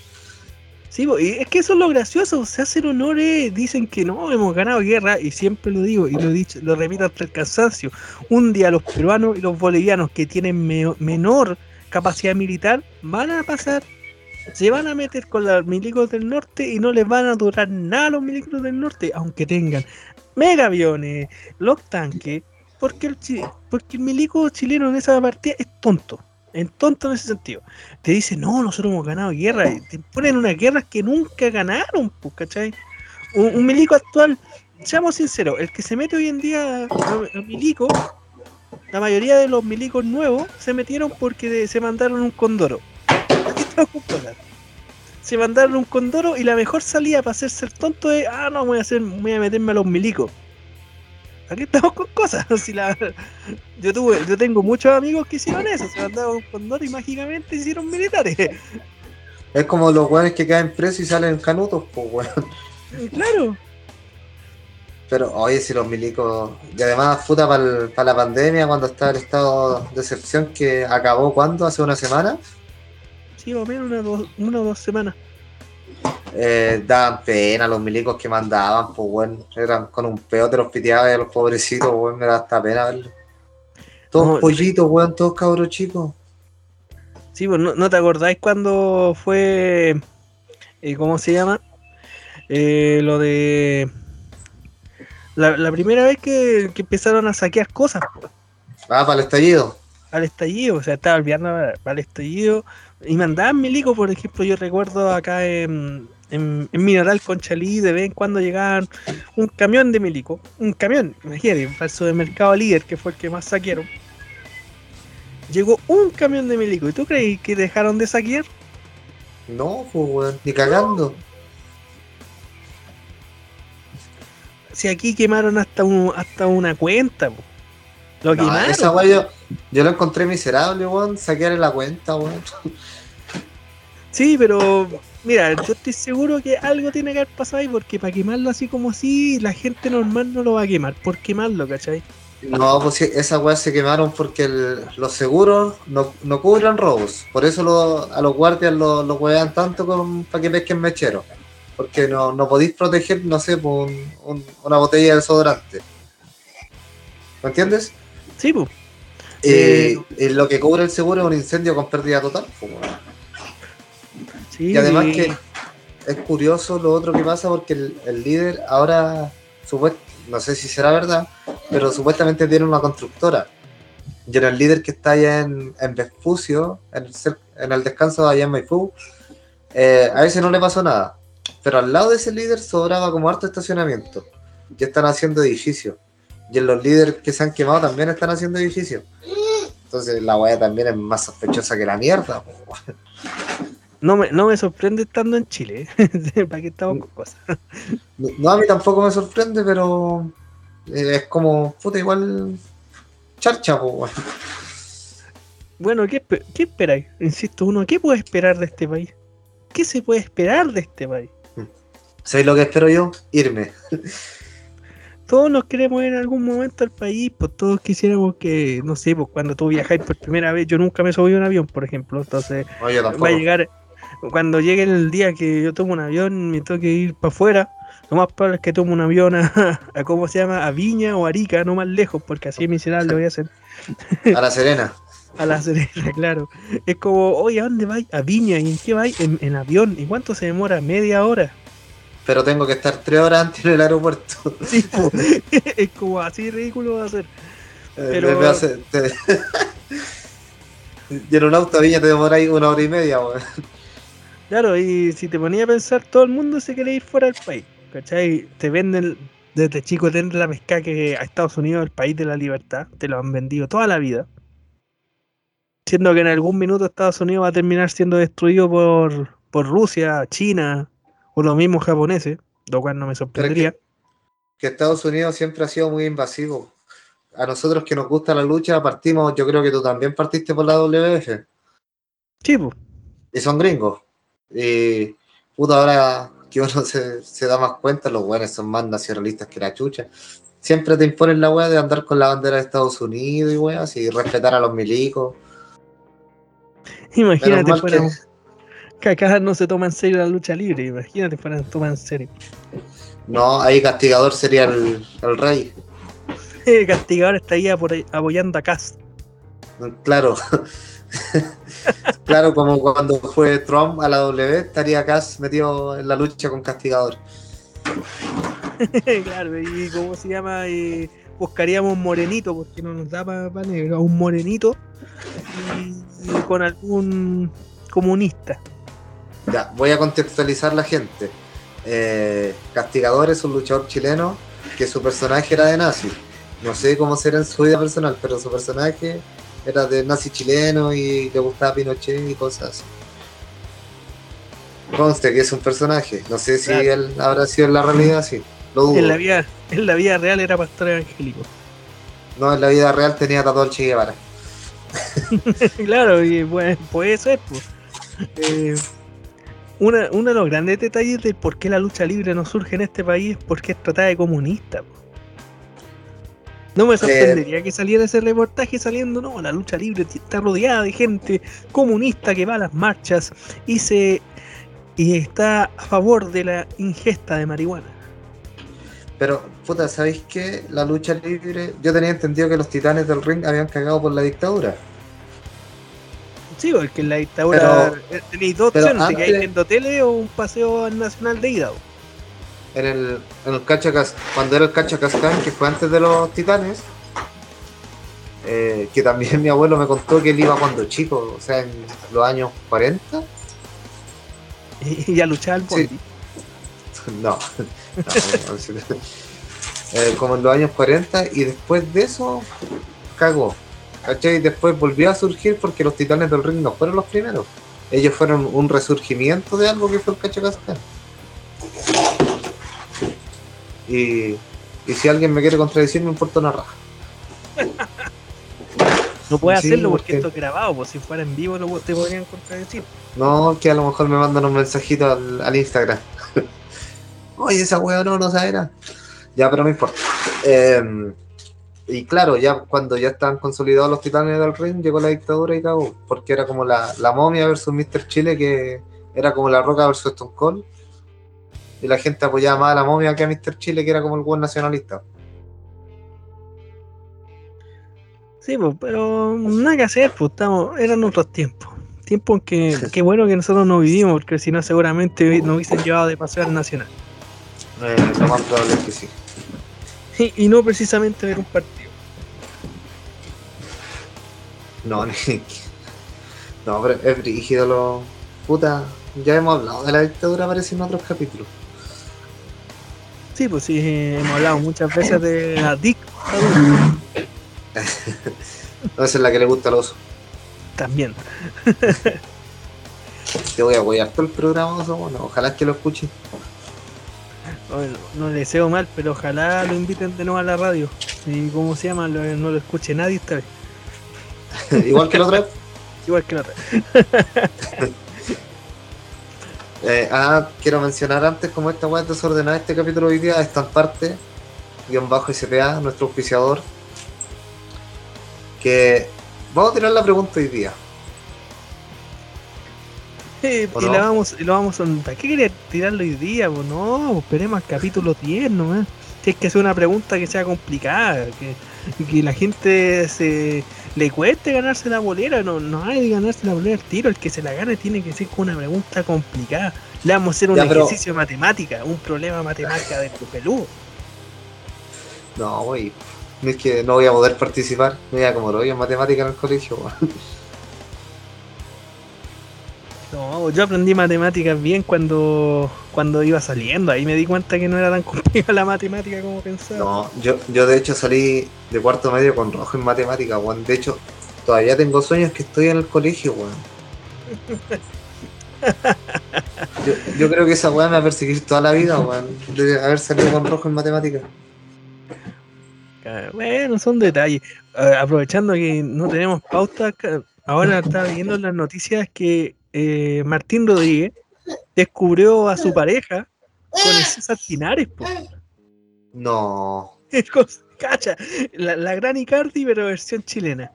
Sí, y es que eso es lo gracioso, se hacen honores, dicen que no, hemos ganado guerra, y siempre lo digo, y lo he dicho, lo repito hasta el cansancio. Un día los peruanos y los bolivianos que tienen menor capacidad militar van a pasar se van a meter con los milicos del norte y no les van a durar nada los milicos del norte, aunque tengan mega aviones, los tanques, porque el, porque el milico chileno en esa partida es tonto. Es tonto en ese sentido. Te dice, no, nosotros hemos ganado guerra. Y te ponen unas guerras que nunca ganaron, pues, ¿cachai? Un, milico actual, seamos sinceros, el que se mete hoy en día, los milicos, la mayoría de los milicos nuevos se metieron porque se mandaron un condoro. Se mandaron un condoro y la mejor salida para hacerse el tonto es, ah, no, voy a, hacer, voy a meterme a los milicos. Aquí estamos con cosas. Si la, yo, tuve, yo tengo muchos amigos que hicieron eso, se mandaron un condoro y mágicamente hicieron militares. Es como los weones que caen presos y salen canutos, pues weón. Claro. Pero oye, si los milicos. Y además, puta, para la pandemia, cuando estaba el estado de excepción que acabó, ¿cuándo? ¿Hace una semana? O menos una, o dos semanas. Eh, daban pena los milicos que mandaban, pues bueno, eran con un peo te los piteaba a los pobrecitos, me da hasta pena verlo. Todos pollitos, weón, todos cabros chicos. Sí, pues no, no te acordáis cuando fue, eh, ¿cómo se llama? Eh, lo de la, la primera vez que, que empezaron a saquear cosas po, Ah, para el estallido. al estallido, o sea, estaba olvidando para el estallido y mandaban milico, por ejemplo, yo recuerdo acá en, en, en Mineral Conchalí, de vez en cuando llegaban un camión de milico, un camión, imagínate, para el supermercado líder, que fue el que más saquearon. Llegó un camión de milico, ¿y tú crees que dejaron de saquear? No, pues, weón, ni cagando. Si aquí quemaron hasta un, hasta una cuenta, po. Lo No, quemaron. esa weá yo, yo lo encontré miserable, weón. Saquearle la cuenta, weón. Sí, pero mira, yo estoy seguro que algo tiene que haber pasado ahí porque para quemarlo así como así, la gente normal no lo va a quemar por quemarlo, ¿cachai? No, pues sí, esas weas se quemaron porque el- los seguros no, no cubren robos. Por eso lo- a los guardias los lo huevean tanto con, para que pesquen mecheros. Porque no, no podéis proteger, no sé, por un- un- una botella de desodorante. ¿Me entiendes? Sí, pues. Eh, y lo que cubre el seguro es un incendio con pérdida total. Sí, Y además que es curioso lo otro que pasa porque el, el líder ahora, supuest- no sé si será verdad, pero supuestamente tiene una constructora. Y era el líder que está allá en, en Vespucio, en el, en el descanso allá en Maipú, eh, a ese no le pasó nada. Pero al lado de ese líder sobraba como harto estacionamiento. Y están haciendo edificios. Y en los líderes que se han quemado también están haciendo edificios. Entonces la weá también es más sospechosa que la mierda. no, me, no me sorprende estando en Chile. ¿eh? ¿Para qué estamos con cosas? No, no, a mí tampoco me sorprende, pero eh, es como, puta, igual charcha, po. Bueno, ¿qué, ¿qué esperáis? Insisto, uno, ¿qué puede esperar de este país? ¿Qué se puede esperar de este país? ¿Sabéis lo que espero yo? Irme. Todos nos queremos ir en algún momento al país, pues todos quisiéramos que, no sé, pues cuando tú viajáis por primera vez, yo nunca me subí a un avión, por ejemplo, entonces No, va a llegar, cuando llegue el día que yo tomo un avión, me toque ir para afuera, lo más probable es que tome un avión a, a, ¿cómo se llama? A Viña o Arica, no más lejos, porque así es miserable voy a hacer. A la Serena. A la Serena, claro. Es como, oye, ¿a dónde vais? A Viña, ¿y en qué vais? En, en avión. ¿Y cuánto se demora? Media hora. Pero tengo que estar tres horas antes en el aeropuerto. Sí, es como así ridículo va a ser. Eh, Pero- hace- te- y en un auto a Viña te demoráis una hora y media, weón. Claro, y si te ponía a pensar, todo el mundo se quiere ir fuera del país. ¿Cachai? Te venden, desde chico, te la pesca que a Estados Unidos el país de la libertad. Te lo han vendido toda la vida. Siendo que en algún minuto Estados Unidos va a terminar siendo destruido por, por Rusia, China o los mismos japoneses, lo cual no me sorprendería. Que Estados Unidos siempre ha sido muy invasivo. A nosotros que nos gusta la lucha, partimos, yo creo que tú también partiste por la WF. Sí, pues. Y son gringos. Y puta, ahora que uno se, se da más cuenta, los buenos son más nacionalistas que la chucha. Siempre te imponen la weá de andar con la bandera de Estados Unidos y weas y respetar a los milicos. Imagínate fuera, que- que acá no se toma en serio la lucha libre. Imagínate fuera toma en serio. No, ahí castigador sería el, el rey. El castigador está ahí apo- apoyando a Cass. Claro. claro, como cuando fue Trump a la W, estaría Cass metido en la lucha con castigador. claro, y cómo se llama, Eh, buscaríamos un morenito, porque no nos da para negro, a un morenito y, y con algún comunista. Ya, voy a contextualizar la gente. Eh, Castigador es un luchador chileno que su personaje era de nazi. No sé cómo será en su vida personal, pero su personaje era de nazi chileno y le gustaba Pinochet y cosas así. Conste que es un personaje. No sé si Claro. él habrá sido en la realidad así. Lo dudo. En la vida, en la vida real era pastor evangélico. No, en la vida real tenía tatuado Che Guevara. claro, y bueno, pues eso es. pues. Eh, una, uno de los grandes detalles de por qué la lucha libre no surge en este país es porque es tratada de comunista. po. No me sorprendería que saliera ese reportaje saliendo, no, la lucha libre está rodeada de gente comunista que va a las marchas y se y está a favor de la ingesta de marihuana. Pero, puta, ¿sabéis qué? La lucha libre. Yo tenía entendido que los titanes del ring habían cagado por la dictadura. Sí, porque en la dictadura Pero- tenéis dos opciones, antes- viendo tele o un paseo al nacional de ida. En el, en el Cachacas, cuando era el Cachacascán, que fue antes de los Titanes, eh, que también mi abuelo me contó que él iba cuando chico, o sea, en los años 40. Y, y a luchar al Sí. bondi. No, no. Eh, como en los años 40 y después de eso cagó. ¿Cachai? Y después volvió a surgir porque los titanes del ring no fueron los primeros. Ellos fueron un resurgimiento de algo que fue el Cachacascán. Y, y si alguien me quiere contradecir, me importa una raja. No puede Sí, hacerlo porque porque- esto es grabado, pues si fuera en vivo lo, te podrían contradecir. No, que a lo mejor me mandan un mensajito al, al Instagram. Oye, esa wea no, no sabe nada. Ya, pero no importa. Eh, y claro, ya cuando ya estaban consolidados los titanes del ring, llegó la dictadura y cagó. Porque era como la, la momia versus Mr. Chile, que era como la roca versus Stone Cold. Y la gente apoyaba más a la momia que a Mr. Chile, que era como el buen nacionalista. Sí, pues, pero nada que hacer, pues estamos, eran otros tiempos. Tiempos en que, qué bueno que nosotros no vivimos, porque si no seguramente nos hubiesen llevado de paseo al nacional. Eh, lo más probable es que sí. Y, y no precisamente ver un partido. No. No, pero es brígido lo... Puta, ya hemos hablado de la dictadura, parece en otros capítulos. Sí, pues sí, hemos hablado muchas veces de la dictadura No, esa es la que le gusta al oso. también. Te voy a apoyar todo el programa, oso. Bueno, ojalá que lo escuchen. Bueno, no le deseo mal, pero ojalá lo inviten de nuevo a la radio. Y cómo se llama, no lo escuche nadie esta vez. Igual que la otra vez. Igual que la otra. Eh, ah, quiero mencionar antes como esta es desordenada este capítulo hoy día, está en parte, guion bajo SPA, nuestro auspiciador. Que vamos a tirar la pregunta hoy día. Eh, ¿O y no? la vamos, y lo vamos a. ¿Para qué quería tirarlo hoy día? Pues no, esperemos al capítulo 10 nomás. Si es que hacer una pregunta que sea complicada, que, que la gente se le cueste ganarse la bolera, no, no hay de ganarse la bolera al tiro, el que se la gane tiene que ser con una pregunta complicada. Le vamos a hacer un Ya, pero- ejercicio de matemática, un problema matemática de peludo. No, voy. Es que no voy a poder participar. Me voy a como lo voy en matemática en el colegio. Yo aprendí matemáticas bien cuando, cuando iba saliendo, ahí me di cuenta que no era tan complicada la matemática como pensaba. No, yo, yo de hecho salí de cuarto medio con rojo en matemática, weón. De hecho, todavía tengo sueños que estoy en el colegio, weón. Yo, yo creo que esa weá me va a perseguir toda la vida, weón. De haber salido con rojo en matemática. Ah, Bueno, son detalles. Ah, aprovechando que no tenemos pauta, ca- ahora estaba viendo en las noticias que eh, Martín Rodríguez descubrió a su pareja con el César Pinares, po. No. Cacha, la, la gran Icardi, pero versión chilena.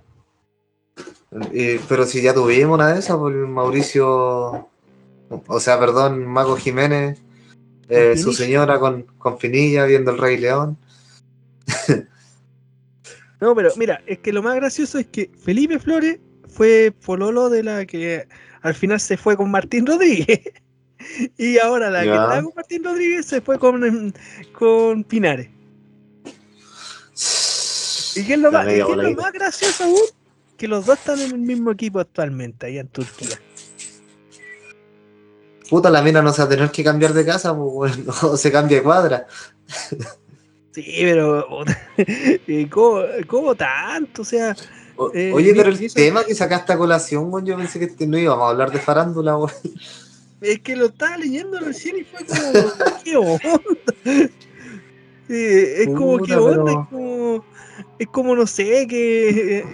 Eh, pero si ya tuvimos una de esas, por Mauricio. O sea, perdón, Mago Jiménez. eh, ¿Con su señora con, con Pinilla viendo el Rey León. No, pero mira, es que lo más gracioso es que Felipe Flores fue pololo de la que al final se fue con Martín Rodríguez. Y ahora la que está con Martín Rodríguez se fue con, con Pinares. ¿Y qué es lo, más, qué es lo más gracioso aún? Que los dos están en el mismo equipo actualmente, allá en Turquía. Puta, la mina no se va a tener que cambiar de casa, pues, bueno, o se cambia de cuadra. Sí, pero. ¿Cómo, cómo tanto? O sea, O- Eh, Oye, pero el tema que sacaste a colación, weón, yo pensé que este- no íbamos a hablar de farándula, weón. es que lo estaba leyendo recién y fue como. ¿Qué onda? Sí, es como que onda, pero- es como. Es como no sé, que.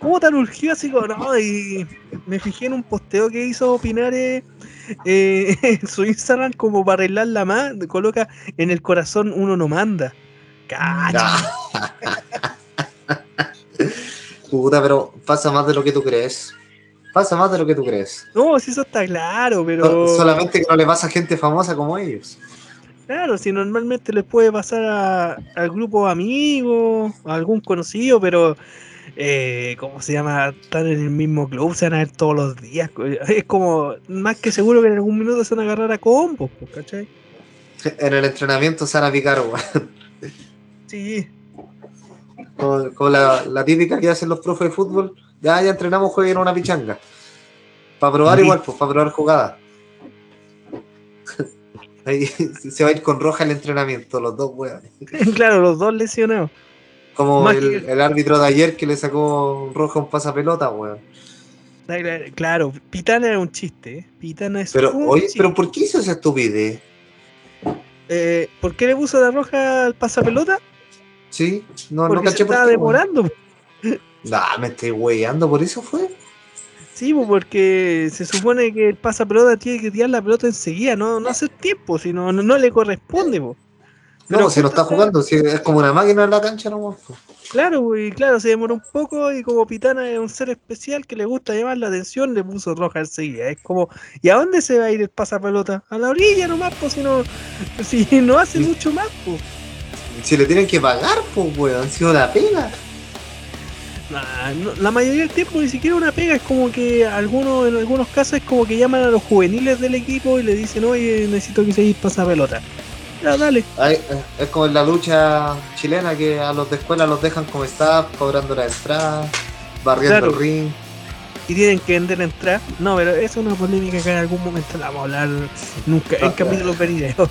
¿Cómo tan urgido así como no? Y me fijé en un posteo que hizo Pinares eh, en su Instagram como para arreglarla más. Coloca en el corazón uno no manda. Cacha. Ah. Puta, pero pasa más de lo que tú crees. Pasa más de lo que tú crees. No, si eso está claro, pero. So- Solamente que no le pasa a gente famosa como ellos. Claro, si normalmente les puede pasar a- al grupo amigos, a algún conocido, pero eh, ¿cómo se llama? Estar en el mismo club, se van a ver todos los días. Es como, más que seguro que en algún minuto se van a agarrar a combos, ¿cachai? En el entrenamiento se van a picar, weón. Sí, Como la, la típica que hacen los profes de fútbol. Ya, ya entrenamos, jueguen una pichanga. Para probar Sí. igual, pues, para probar jugadas. Ahí se va a ir con roja el entrenamiento, los dos, weón. claro, los dos lesionados. Como el, el árbitro de ayer que le sacó roja un pasapelota, weón. Claro, Pitana era un chiste, ¿eh? Pitana es Pero, un oye, chiste. pero ¿por qué hizo esa estupidez? Eh, ¿Por qué le puso la roja al pasapelota? ¿Sí? No, no Porque se caché por estaba qué, demorando. Nah, me estoy weyando, por eso fue. Sí, pues, porque se supone que el pasapelota tiene que tirar la pelota enseguida, no, no hace tiempo, si no, no, le corresponde. pues. No, si no está jugando, si es como una máquina en la cancha, no, pues. Claro, pues, y claro, se demoró un poco y como Pitana es un ser especial que le gusta llamar la atención, le puso roja enseguida. Es como, ¿y a dónde se va a ir el pasapelota? A la orilla nomás, pues si no, si no hace mucho más, pues. Si le tienen que pagar, pues, weón, si no la pega. Nah, no- la mayoría del tiempo ni siquiera una pega, es como que algunos, en algunos casos es como que llaman a los juveniles del equipo y le dicen, oye, necesito que se pasa pelota. Ya, dale. Ay, eh, es como en la lucha chilena que a los de escuela los dejan como staff, cobrando la entrada, barriendo Claro. el ring. Y tienen que vender entrada. No, pero esa es una polémica que en algún momento la vamos a hablar nunca, en Ah, capítulos venideros.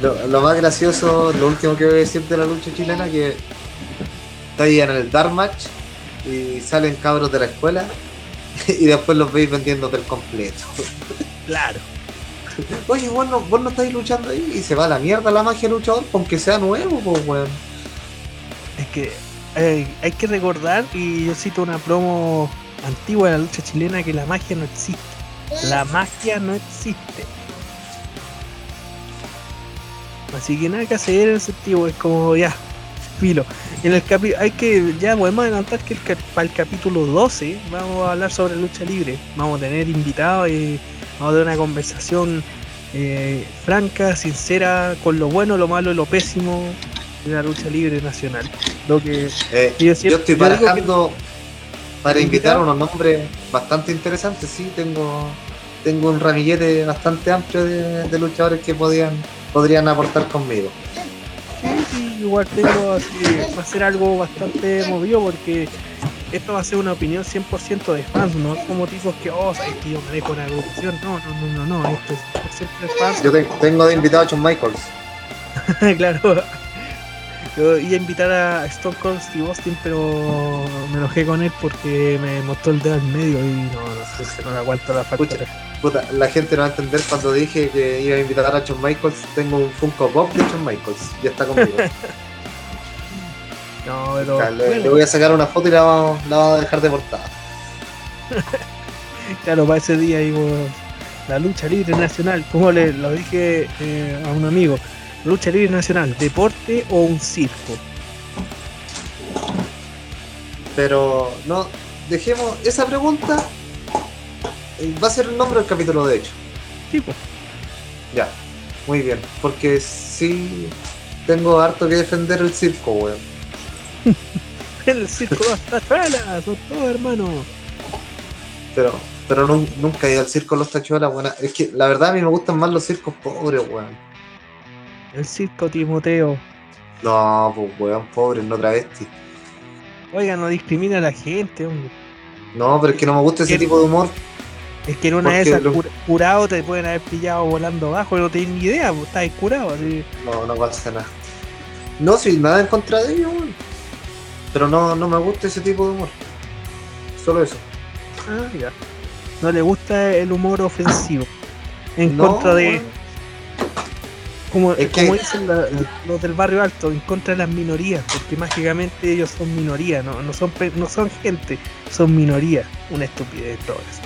Lo, lo más gracioso, lo último que voy a decir de la lucha chilena, que está ahí en el Dark Match y salen cabros de la escuela y después los veis vendiendo del completo. claro. Oye, vos no, vos no estáis luchando ahí y se va a la mierda la magia luchador, aunque sea nuevo, pues, weón. Es que eh, hay que recordar, y yo cito una promo antigua de la lucha chilena, que la magia no existe. La magia no existe. Así que nada que hacer en ese sentido, es como ya, filo. En el capi hay que, ya podemos adelantar que el cap- para el capítulo 12 vamos a hablar sobre lucha libre. Vamos a tener invitados y vamos a tener una conversación eh, franca, sincera, con lo bueno, lo malo y lo pésimo de la lucha libre nacional. Lo que Eh, yo, siempre- yo estoy que- barajando para invitar ¿Invitado? unos nombres bastante interesantes, sí, tengo tengo un ramillete bastante amplio de, de luchadores que podían podrían aportar conmigo. Sí, sí, igual tengo así, va a ser algo bastante movido porque esto va a ser una opinión 100% de fans, no como tipos que, oh, sabes que yo manejo una agrupación. No, no, no, no, no, esto es 100% de fans. Yo te- tengo de invitado a John Michaels. claro. Yo iba a invitar a Stone Cold Steve Austin, pero me enojé con él porque me mostró el dedo al medio y no, no, sé, no aguanto la factura. Puta, la gente no va a entender cuando dije que iba a invitar a John Michaels. Tengo un Funko Pop de John Michaels. Ya está conmigo. No, pero O sea, le, bueno, le voy a sacar una foto y la vamos, la vamos a dejar de portada. Claro, para ese día digo, la lucha libre nacional, como le lo dije eh, a un amigo, lucha libre nacional, deporte o un circo. Pero no, dejemos esa pregunta. Eh, Va a ser el nombre del capítulo, de hecho. Tipo, Ya, muy bien. Porque sí tengo harto que defender el circo, weón. el circo de las tachuelas, son todos hermanos. Pero, pero nun- nunca he ido al circo Los Tachuelas, weón. Es que la verdad a mí me gustan más los circos pobres, weón. El circo Timoteo. No, pues weón, pobres, no travesti. Oiga, no discrimina a la gente, hombre. No, pero es que no me gusta ese tipo de humor. Es que en una de esas lo- cur- curado te pueden haber pillado volando abajo no tenés ni idea, pues estás curado así. No, no pasa nada. No, sí, nada en contra de ellos. Pero no, no me gusta ese tipo de humor. Solo eso. Ah, ya. No le gusta el humor ofensivo. En No, contra de. Como, Es que- como dicen la- los del barrio alto, en contra de las minorías, porque mágicamente ellos son minoría, no, no, son, no son gente, son minoría. Una estupidez todo eso.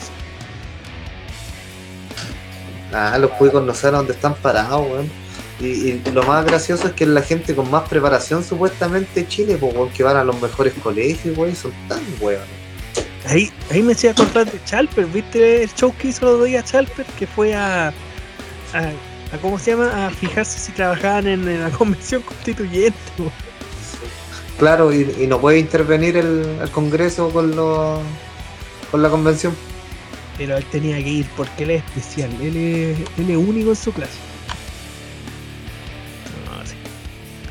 Ah, los cuicos no saben dónde están parados, weón. Y, y lo más gracioso es que la gente con más preparación supuestamente de Chile, pues, weón, que van a los mejores colegios, weón, son tan weón. Ahí, ahí me hacía acordar de Chalper, ¿viste el show que hizo los otro día Chalper? Que fue a, a, a- ¿cómo se llama? A fijarse si trabajaban en, en la convención constituyente. po. Claro, y, y no puede intervenir el, el Congreso con, los con la convención. Pero él tenía que ir porque él es especial, él es, él es único en su clase. No, sí.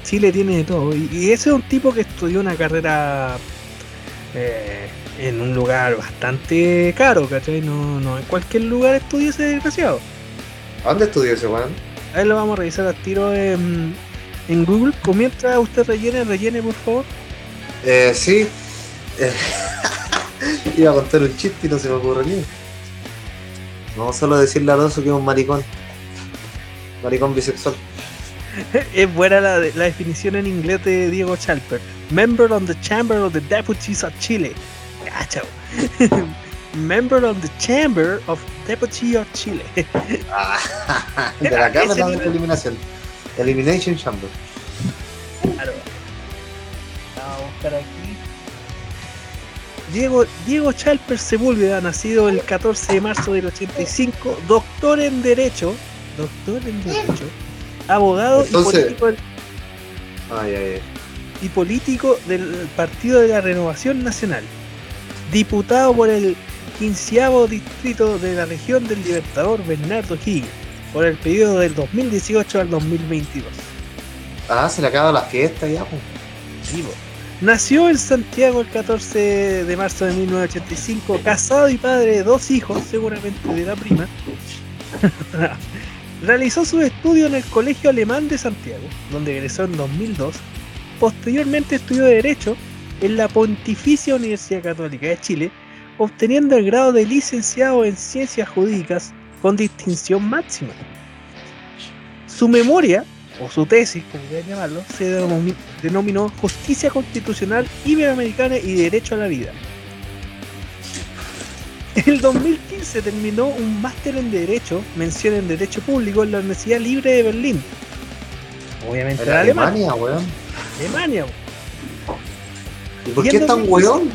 Chile tiene de todo. Y, y ese es un tipo que estudió una carrera eh, en un lugar bastante caro, ¿cachai? No, no en cualquier lugar estudia ese desgraciado. ¿A dónde estudió ese weón? Ahí lo vamos a revisar al tiro en, en Google. Mientras usted rellene, rellene por favor. Eh, sí. Eh, iba a contar un chiste y no se me ocurre ni. No solo decirle a Alonso que es un maricón. Maricón bisexual. es buena la, la definición en inglés de Diego Chalper. Member of the Chamber of the Deputies of Chile. Cacha. bo. Member of the Chamber of Deputies of Chile. Ah, de la Cámara de. Eliminación. Elimination Chamber. Claro. Vamos a buscar aquí. Diego, Diego Chalper Sepúlveda, nacido el 14 de marzo del 85, doctor en Derecho, doctor en Derecho, abogado Entonces- y político del Ay, ay, ay. y político del Partido de la Renovación Nacional, diputado por el quinceavo distrito de la región del Libertador Bernardo Higgins, por el periodo del 2018 al 2022. Ah, se le acaba la fiesta ya, pues. Nació en Santiago el 14 de marzo de 1985, casado y padre de dos hijos, seguramente de la prima. Realizó sus estudios en el Colegio Alemán de Santiago, donde egresó en 2002. Posteriormente estudió Derecho en la Pontificia Universidad Católica de Chile, obteniendo el grado de licenciado en Ciencias Jurídicas con distinción máxima. Su memoria, o su tesis, como quieran llamarlo, se denomi- denominó Justicia Constitucional Iberoamericana y Derecho a la Vida. En el 2015 terminó un máster en Derecho, mención en Derecho Público en la Universidad Libre de Berlín. Obviamente en Era Alemania. Alemania, weón. Alemania. ¿Y por qué es tan 2015? weón?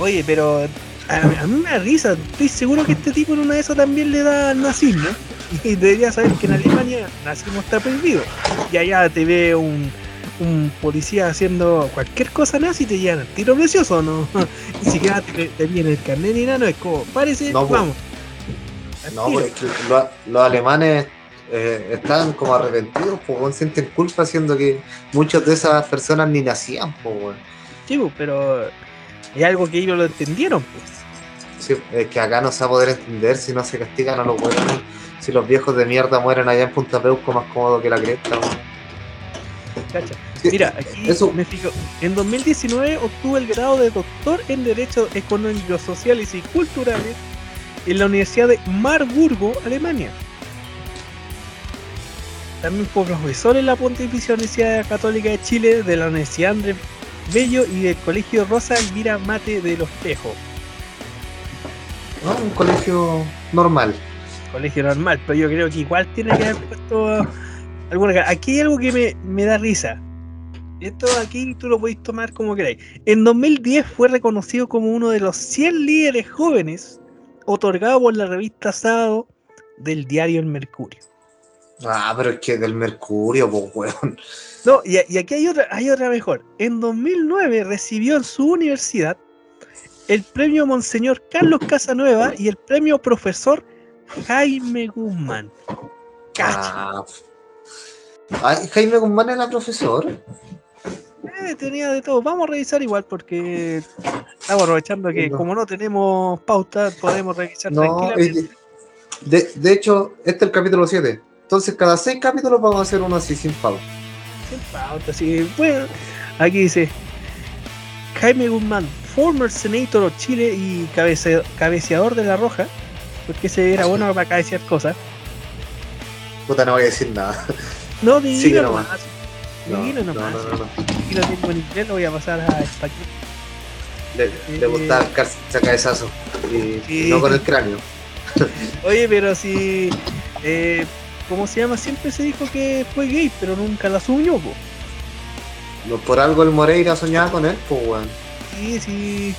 Oye, pero a, a mí me da risa. Estoy seguro que este tipo en una de esas también le da al nazismo. Y debería saber que en Alemania nazismo está prohibido. Y allá te ve un, un policía haciendo cualquier cosa nazi y te llevan al tiro precioso, ¿no? Ni siquiera te, te viene el carnet ni nada, no es como, parece, No, pues. vamos. No, pues es que lo- los alemanes eh, están como arrepentidos, pues sienten culpa haciendo que muchas de esas personas ni nacían, pues. Sí, pues, pero es algo que ellos lo entendieron, pues. Sí, es que acá no se va a poder entender si no se castigan a los hueones. Si los viejos de mierda mueren allá en Punta Peuco más cómodo que la cresta, weón. ¿Cacha? Sí, Mira, aquí eso- me fijo. En 2019 obtuvo el grado de doctor en Derechos Económicos, Sociales y Culturales en la Universidad de Marburgo, Alemania. También fue profesor en la Pontificia Universidad Católica de Chile, de la Universidad Andrés Bello y del Colegio Rosa Elvira Mate de los Tejos. No, un colegio normal. Colegio normal, pero yo creo que igual tiene que haber puesto alguna. Aquí hay algo que me, me da risa. Esto aquí tú lo podéis tomar como queráis. En 2010 fue reconocido como uno de los 100 líderes jóvenes otorgado por la revista Sábado del diario El Mercurio. Ah, pero es que del Mercurio, pues weón. No, y, y aquí hay otra, hay otra mejor. En 2009 recibió en su universidad el premio Monseñor Carlos Casanueva y el premio Profesor Jaime Guzmán. Cacha. Ah. Ay, Jaime Guzmán era profesor. Eh, tenía de todo. Vamos a revisar igual porque estamos aprovechando que No. como no tenemos pauta, podemos revisar No, tranquilamente. eh, de, de hecho, este es el capítulo 7. Entonces, cada 6 capítulos vamos a hacer uno así sin pauta. Sin pauta, sí. Bueno, aquí dice Jaime Guzmán, former senator of Chile y cabece- cabeceador de la Roja, porque ese era bueno para cabecear cosas. Puta, no voy a decir nada. No, Sigue dilo nomás. nomás. No, nomás. no, no, no. Aquí lo tengo en inglés, lo voy a pasar a español. Le, le gusta el cabezazo. Y, Sí. y no con el cráneo. Oye, pero si. Eh, ¿Cómo se llama? Siempre se dijo que fue gay, pero nunca la asumió, po. No, Por algo el Moreira soñaba con él, pues weón. Sí, sí.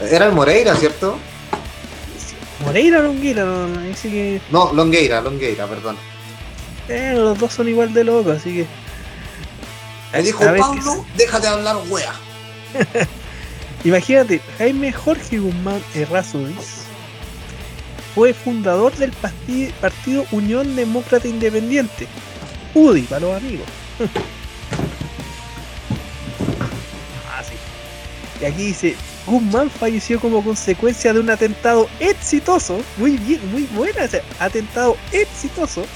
Era el Moreira, ¿cierto? Moreira o Longueira, no, que Longueira, Longueira, perdón. eh, los dos son igual de locos, así que. Me dijo, ¿Sabes Pablo, déjate hablar, wea. Imagínate, Jaime Jorge Guzmán Errázuriz fue fundador del parti- partido Unión Demócrata Independiente, UDI para los amigos. Y aquí dice, Guzmán falleció como consecuencia de un atentado exitoso, muy bien, muy buena, o sea, atentado exitoso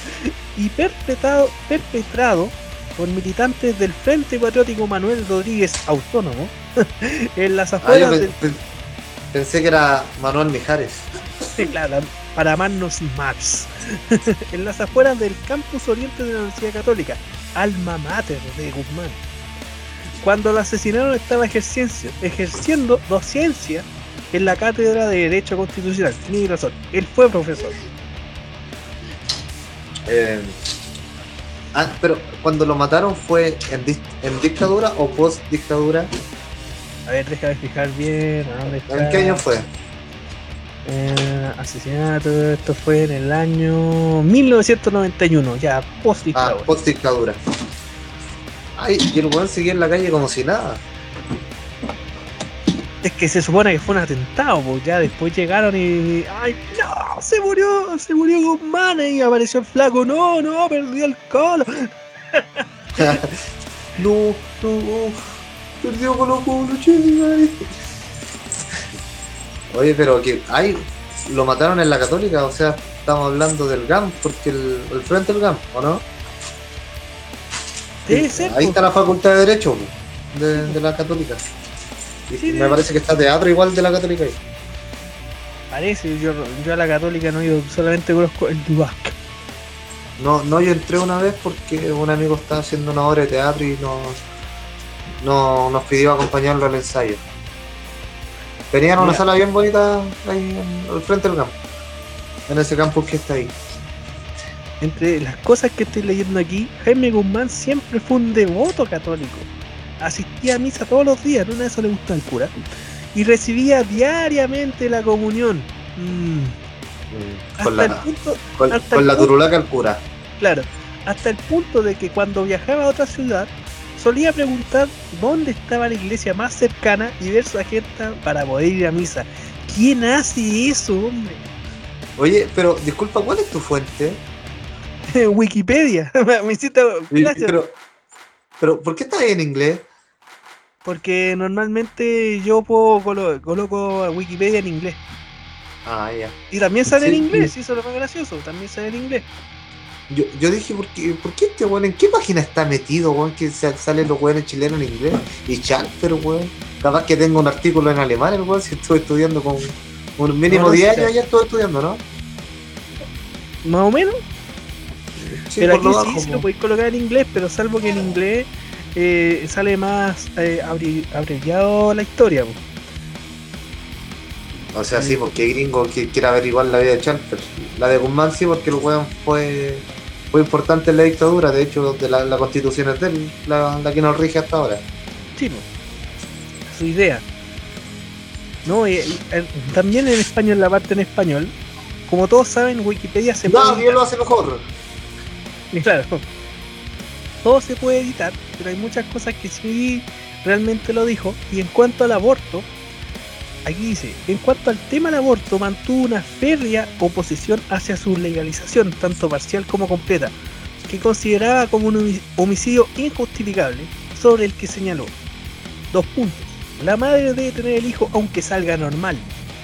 y perpetrado, perpetrado por militantes del Frente Patriótico Manuel Rodríguez Autónomo en las Ah, yo afueras pe- del pe- pensé que era Manuel Mijares. claro, para amarnos más en las afueras del campus oriente de la Universidad Católica, alma mater de Guzmán. Cuando lo asesinaron estaba ejerciendo, ejerciendo docencia en la cátedra de Derecho Constitucional. Tiene razón, él fue profesor. Eh, ah, pero cuando lo mataron fue en, en dictadura o post dictadura. A ver, déjame fijar bien. ¿a dónde ¿En está? qué año fue? Eh, asesinato, esto fue en el año 1991, ya post Ah, dictadura. post dictadura. Ay, y el weón seguía en la calle como si nada. Es que se supone que fue un atentado, pues ya después llegaron y. ¡Ay, no! Se murió, se murió Guzmán y apareció el flaco. No, no, perdió el colo. no, no, perdió con los pueblos madre. Oye, pero que ay, lo mataron en la católica, o sea, estamos hablando del GAM, porque el, el frente del GAM, ¿o no? Debe ser, Ahí está la facultad de Derecho de, de la católica. Y Sí, me parece que está teatro igual de la católica ahí. Parece, yo, yo a la católica no he ido, solamente conozco el Dubac. No, no, yo entré una vez porque un amigo estaba haciendo una obra de teatro y nos, no, nos pidió acompañarlo al ensayo. Tenían una Mira. sala bien bonita ahí al frente del campo, en ese campus que está ahí. Entre las cosas que estoy leyendo aquí, Jaime Guzmán siempre fue un devoto católico. Asistía a misa todos los días, no de eso le gusta al cura. Y recibía diariamente la comunión. Mm, Mm, hasta Con el la, punto, con, la turulaca al cura. Claro, hasta el punto de que cuando viajaba a otra ciudad, solía preguntar dónde estaba la iglesia más cercana y ver su agenda para poder ir a misa. ¿Quién hace eso, hombre? Oye, pero disculpa, ¿cuál es tu fuente? Wikipedia. Me hiciste gracias, Pero, pero, ¿por qué estás ahí en inglés? porque normalmente yo puedo colo- coloco Wikipedia en inglés. Ah, ya. Y también sale en inglés, sí. eso es lo más gracioso, también sale en inglés. Yo, yo dije, ¿por qué, ¿por qué este weón? ¿En qué página está metido, weón? Que sa- salen los weones chilenos en inglés. Y Chalper, weón. Capaz que tengo un artículo en alemán, el weón, si estuve estudiando con un mínimo No, no 10 sé. años, ya estuve estudiando, ¿no? Más o menos. Sí, pero aquí sí, po. lo podéis colocar en inglés, pero salvo que en inglés eh, sale más eh, abreviado la historia. po. O sea, sí, porque gringo que quiere averiguar la vida de Chalper. La de Guzmán sí, porque el weón fue, fue importante en la dictadura. De hecho, de la, la constitución es de él, la, la que nos rige hasta ahora. Sí, po. su idea. No, y- y- eh, también en español, la parte en español, como todos saben, Wikipedia se puede Nadie lo hace mejor. Claro, todo se puede editar, pero hay muchas cosas que sí realmente lo dijo. Y en cuanto al aborto, aquí dice, en cuanto al tema del aborto, mantuvo una férrea oposición hacia su legalización, tanto parcial como completa, que consideraba como un homi- homicidio injustificable, sobre el que señaló. Dos puntos. La madre debe tener el hijo aunque salga normal,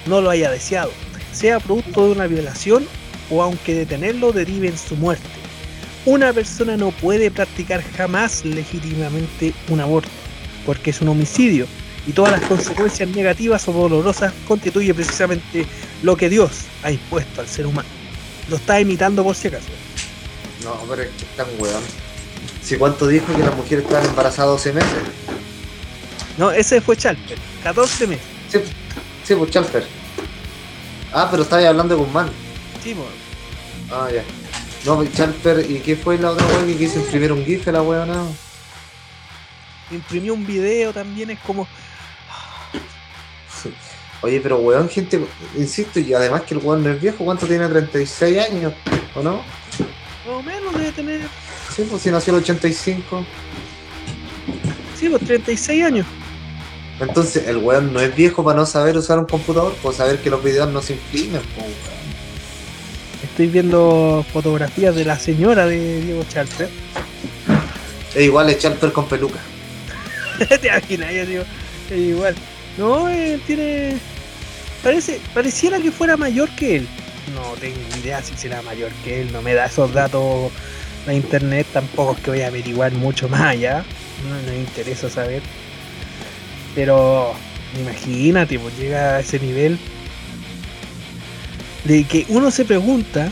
no lo haya deseado, sea producto de una violación o aunque detenerlo derive en su muerte. Una persona no puede practicar jamás legítimamente un aborto, porque es un homicidio y todas las consecuencias negativas o dolorosas constituye precisamente lo que Dios ha impuesto al ser humano. Lo está imitando por si acaso. No, pero es que están weón. Si cuánto dijo que las mujeres estaban embarazadas 12 meses. No, ese fue Chalper, 14 meses. Sí, sí pues Chalper. Ah, pero estaba hablando de Guzmán. Sí, po. Ah, ya. No, pues Chalper, ¿y qué fue la otra weón que quiso imprimir un GIF a la weón? No. imprimió un video también, es como, Oye, pero weón, gente, insisto, y además que el weón no es viejo, ¿cuánto tiene? 36 años, ¿o no? más o menos debe tener Sí, pues si nació el 85. Sí, pues 36 años. Entonces, el weón no es viejo para no saber usar un computador, por saber que los videos no se imprimen, po, weón. Estoy viendo fotografías de la señora de Diego Chalper. Es igual echar per con peluca. Te imaginas, yo digo, es igual. No, eh, tiene. Parece, pareciera que fuera mayor que él. No tengo idea si será mayor que él, no me da esos datos la internet, tampoco es que voy a averiguar mucho más allá. No, no me interesa saber. Pero imagínate, pues llega a ese nivel de que uno se pregunta,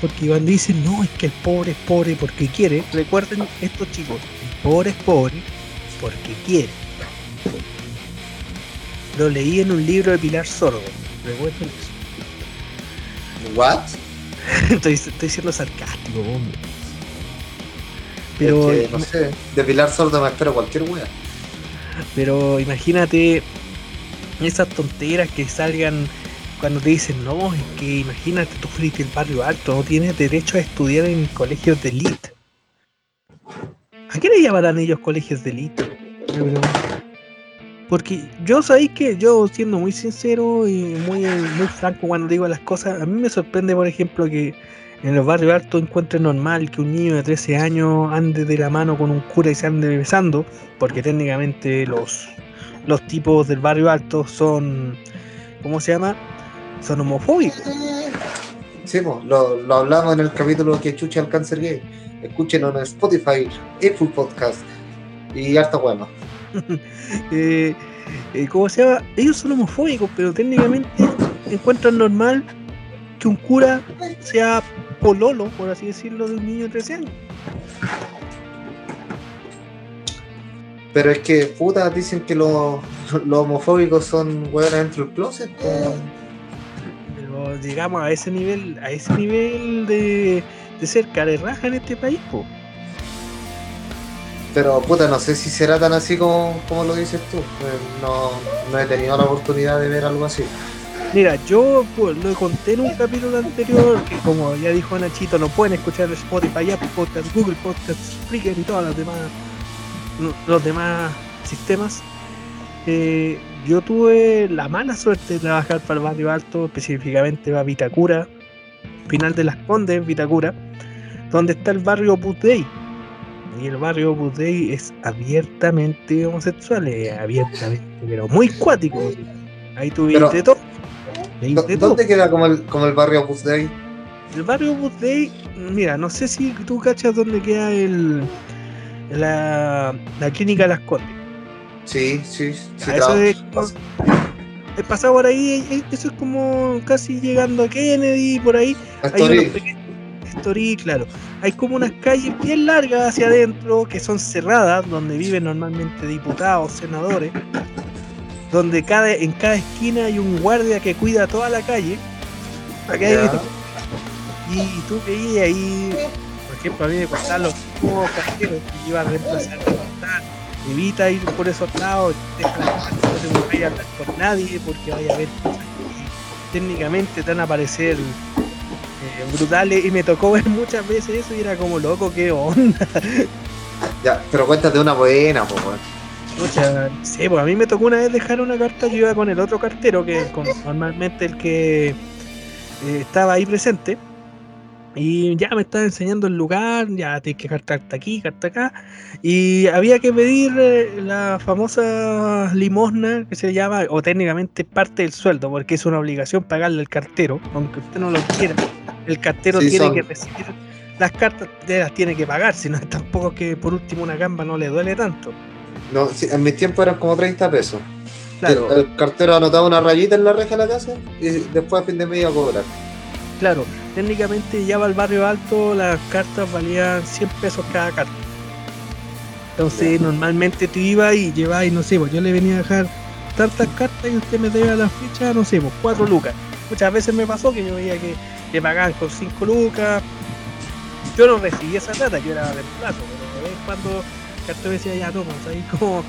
porque cuando dicen, no, es que el pobre es pobre porque quiere, recuerden estos chicos, el pobre es pobre porque quiere. Lo leí en un libro de Pilar Sordo, recuerden eso. ¿What? estoy, estoy siendo sarcástico, hombre. Pero, Es que, no sé, de Pilar Sordo me espero cualquier wea. pero imagínate esas tonteras que salgan cuando te dicen, no, es que imagínate, tú fuiste el barrio alto, no tienes derecho a estudiar en colegios de elite. ¿A qué le llamarán ellos colegios de elite? Porque yo sabéis que yo siendo muy sincero y muy, muy franco cuando digo las cosas, a mí me sorprende por ejemplo que en los barrios altos encuentre normal que un niño de 13 años ande de la mano con un cura y se ande besando, porque técnicamente los, los tipos del barrio alto son, ¿cómo se llama? Son homofóbicos. Sí, lo, lo hablamos en el capítulo que chucha el cáncer gay. Escúchenos en Spotify, Apple Podcast y harta bueno. Eh, eh, ¿Cómo se llama? Ellos son homofóbicos, pero técnicamente encuentran normal que un cura sea pololo, por así decirlo, de un niño de 13 años. Pero es que, puta, dicen que los, los homofóbicos son hueones dentro del closet. Pero llegamos a ese nivel, a ese nivel de, de ser raja en este país, po. Pero, puta, no sé si será tan así como, como lo dices tú. Eh, No, no he tenido la oportunidad de ver algo así. Mira, yo pues, lo conté en un capítulo anterior que como ya dijo Nachito, no pueden escuchar Spotify, Apple Podcast, Google Podcast, Spreaker y todos los demás los demás sistemas. Eh, yo tuve la mala suerte de trabajar para el barrio alto, específicamente para Vitacura, final de las Condes, Vitacura, donde está el barrio Dei. Y el barrio Dei es abiertamente homosexual, es abiertamente, pero muy cuático. Ahí tuviste todo. Ahí ¿Dó- de todo. ¿Dónde queda como el, como el barrio Dei? El barrio Dei, mira, no sé si tú cachas dónde queda el la, la clínica Las Condes. Sí, sí, sí. Eso es pasado por ahí, eh, eso es como casi llegando a Kennedy, por ahí. Hay Estoril. Estoril, claro. Hay como unas calles bien largas hacia adentro que son cerradas, donde viven normalmente diputados, senadores, donde cada, en cada esquina hay un guardia que cuida toda la calle. Para que Ya. y tú veías ahí, por ejemplo, a mí me costaban los nuevos carteros que iba a reemplazar. Evita ir por esos lados, deja la casa, no te vayas a hablar con nadie porque vaya a haber cosas que técnicamente te van a aparecer eh, brutales y me tocó ver muchas veces eso y era como loco, qué onda. Ya, pero cuéntate una buena, po, weón. Pucha, sí, pues a mí me tocó una vez dejar una carta, yo iba con el otro cartero, que es normalmente el que eh, estaba ahí presente, y ya me estaba enseñando el lugar, ya tienes que cartarte aquí, carta acá, y había que pedir eh, la famosa limosna que se llama, o técnicamente parte del sueldo, porque es una obligación pagarle al cartero, aunque usted no lo quiera, el cartero Sí, tiene son- que recibir las cartas, las tiene que pagar, si no tampoco que por último una gamba no le duele tanto. No, en mis tiempos eran como 30 pesos. Claro, El, el cartero anotaba una rayita en la reja de la casa y después a fin de mes iba a cobrar. Claro. Técnicamente ya va al barrio alto, las cartas valían 100 pesos cada carta. Entonces normalmente tú ibas y llevabas, no sé, pues yo le venía a dejar tantas cartas y usted me debía la ficha, no sé, pues 4 lucas. Muchas veces me pasó que yo veía que le pagaban con 5 lucas. Yo no recibí esa plata, yo era reemplazo, pero de vez en cuando el cartero decía, ya toma, ahí como,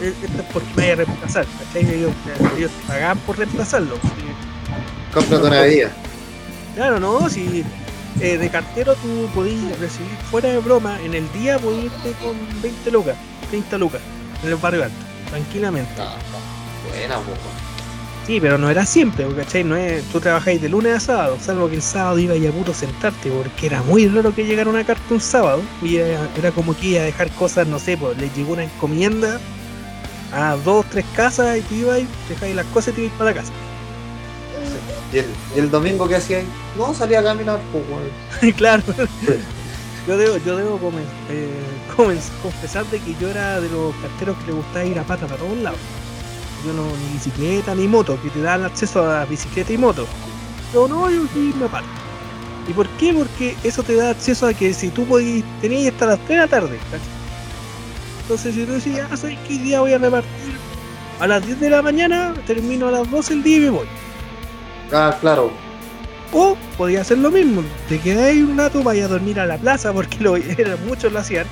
eh, esto es porque me vaya a reemplazar, ¿cachai? Ellos, ellos te pagaban por reemplazarlo. ¿sí? Cómprate una bebida. Claro, no, si eh, de cartero tú podías recibir fuera de broma, en el día podías irte con 20 lucas, 30 lucas. en el barrio alto, tranquilamente. No, no. Buena, po, weón. Sí, pero no era siempre, ¿cachai? No es, tú trabajáis de lunes a sábado, salvo que el sábado iba a puro sentarte, porque era muy raro que llegara una carta un sábado, y era, era como que iba a dejar cosas, no sé, pues le llegó una encomienda a dos, tres casas, y tú ibas, dejáis las cosas y te ibas para la casa. ¿Y el, y el domingo qué hacía ahí? No, salía a caminar, pues, claro. Yo debo, yo debo comen- eh, comen- confesar de que yo era de los carteros que le gustaba ir a pata para todos lados. Yo no, ni bicicleta ni moto, que te dan acceso a bicicleta y moto. Yo no, yo sí me a pata. ¿Y por qué? Porque eso te da acceso a que si tú podías, tenías hasta las 3 de la tarde. ¿cachai? Entonces si tú decías, ah, ¿sabes qué día voy a repartir? A las 10 de la mañana, termino a las 12 el día y me voy. Ah, claro. O podía hacer lo mismo, te quedáis un rato, vaya a dormir a la plaza, porque lo, muchos lo hacían.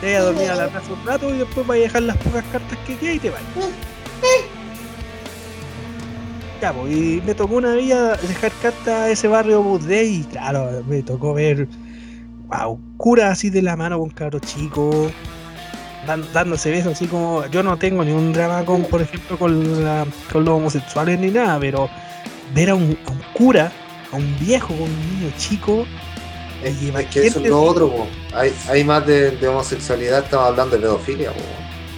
Te vayas a dormir a la plaza un rato y después vayas a dejar las pocas cartas que quedan y te vas. Ya, pues, y me tocó una vez dejar cartas a ese barrio Budday y claro, me tocó ver wow, cura así de la mano con cabros chicos, dan- dándose besos así como. Yo no tengo ni un drama con, por ejemplo, con los homosexuales ni nada, pero ver a un, a un cura, a un viejo con un niño chico, Es, Y es que eso es lo otro, po. Hay, hay más de, de homosexualidad, estamos hablando de pedofilia, po.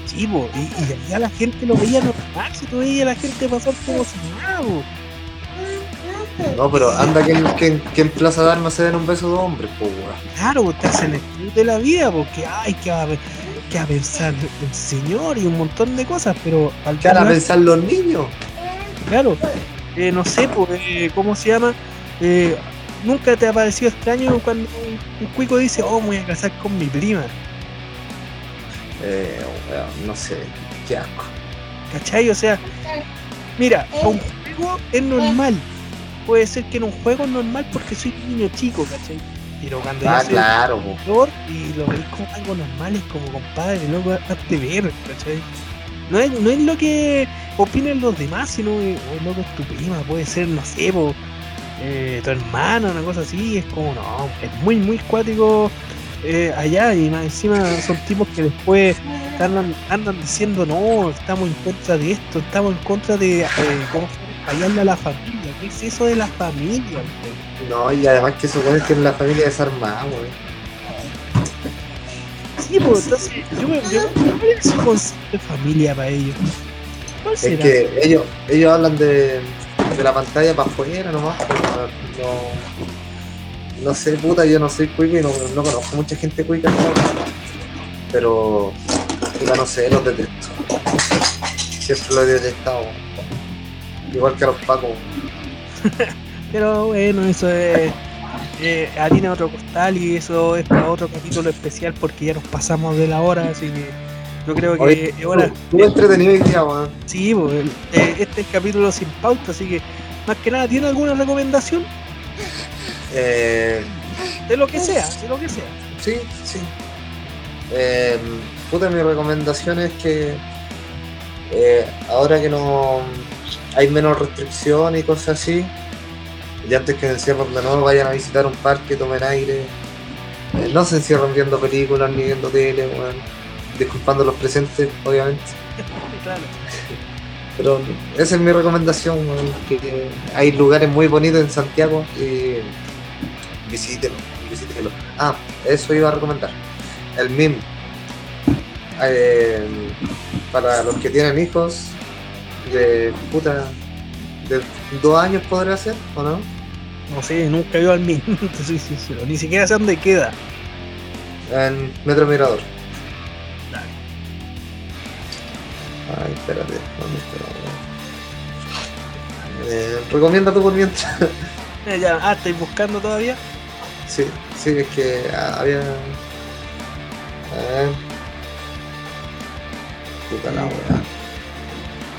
sí, po, y, y allá la gente lo veía normal, si tú veías a la gente pasar como si nada, po. No, pero anda que, en- que, en- que en Plaza de Armas se den un beso de hombres, po, weón. Claro, te hacen el de la vida, porque ay, que va, que va a pensar el señor y un montón de cosas, pero al ¿Qué van a pensar los niños? Claro, eh, no sé, pues, eh, ¿cómo se llama? Eh, Nunca te ha parecido extraño cuando un, un cuico dice, oh, me voy a casar con mi prima, Eh, weón, no sé, qué asco. ¿cachai? O sea, mira, a un juego es normal. Puede ser que en un juego es normal porque soy un niño chico, ¿cachai? Pero cuando ya Ah, soy claro, mayor y lo veis como algo normal, es como compadre, loco, hazte ver, ¿cachai? No es, no es lo que opinen los demás, sino oh, loco, es tu prima, puede ser, no sé, eh, tu hermana, una cosa así, es como, no, es muy, muy cuático eh, allá y más encima son tipos que después andan, andan diciendo, no, estamos en contra de esto, estamos en contra de, eh, ¿cómo fallarle a la familia, ¿qué es eso de la familia? weón? No, y además que supone que en la familia desarmada, weón. Sí, pues entonces yo me yo, ¿cuál es su concepto de familia para ellos? ¿Cuál Es será? que ellos, ellos hablan de, de la pantalla para afuera nomás, pero no, no sé, puta, yo no soy cuico y no, no conozco mucha gente cuica, pero puta, no sé, los detesto. Siempre los he detestado, igual que a los pacos. Pero bueno, eso es eh, harina otro costal y eso es para otro capítulo especial porque ya nos pasamos de la hora, así que yo creo que Oye, es hora. Estuvo entretenido hoy día, weón. Sí, pues, eh, este es el capítulo sin pauta, así que más que nada, ¿tiene alguna recomendación? Eh, De lo que sea, de lo que sea. Sí, sí. Eh, puta, mi recomendación es que eh, ahora que no hay menos restricciones y cosas así, y antes que se encierren de nuevo, vayan a visitar un parque, tomen aire. Eh, no se encierren viendo películas ni viendo tele, weón. Disculpando los presentes, obviamente. Claro. Pero esa es mi recomendación, weón, que, que hay lugares muy bonitos en Santiago y visítenlo, visítenlo. Ah, eso iba a recomendar. El MIM. Eh, para los que tienen hijos de puta de dos años podría ser, ¿o no? No sé, nunca ido al mismo, soy sincero. Ni siquiera sé dónde queda. En Metro Mirador. Ay, espérate, ¿dónde está? Eh, recomienda tú por mientras. Eh, ya, ah, ¿estáis buscando todavía? Sí, sí, es que ah, había. A ver. Puta la weá.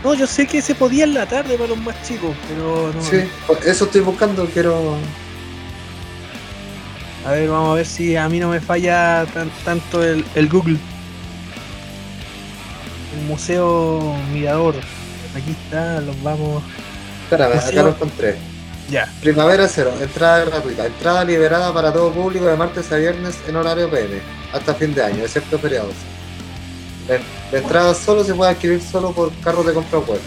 No, yo sé que se podía en la tarde para los más chicos, pero no. Sí, pues eso estoy buscando, quiero. A ver, vamos a ver si a mí no me falla tan- tanto el, el Google. El Museo Mirador. Aquí está, los vamos. Espérame, Museo- acá lo encontré. Ya. Primavera cero, entrada gratuita. Entrada liberada para todo público de martes a viernes en horario PM. Hasta fin de año, excepto feriados. La, entrada solo se puede adquirir solo por carros de compra web.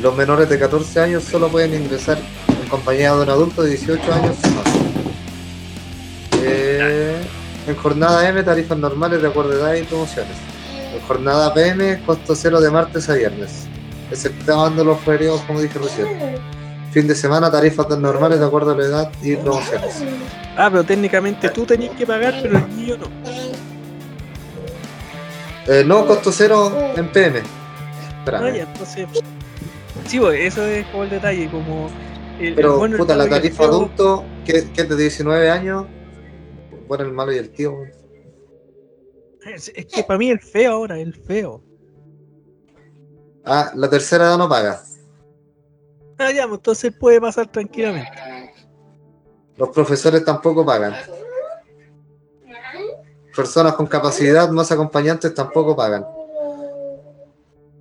Los menores de 14 años solo pueden ingresar en compañía de un adulto de 18 años o. Eh, en jornada M, tarifas normales de acuerdo a edad y promociones. En jornada PM, costo cero de martes a viernes, exceptuando los feriados, como dije. Fin de semana, tarifas normales de acuerdo a la edad y promociones. Ah, pero técnicamente tú tenías que pagar, pero el niño no. Eh, no, costo cero en PM. Espérame. ya, entonces. Sí, pues, eso es como el detalle, como. El, el Pero, el puta, la tarifa adulto, que, que es de 19 años, bueno, el malo y el tío. Es, es que para mí el feo ahora, el feo. Ah, la tercera edad no paga. Ah, ya, pues, entonces puede pasar tranquilamente. Los profesores tampoco pagan. Personas con capacidad más acompañantes tampoco pagan.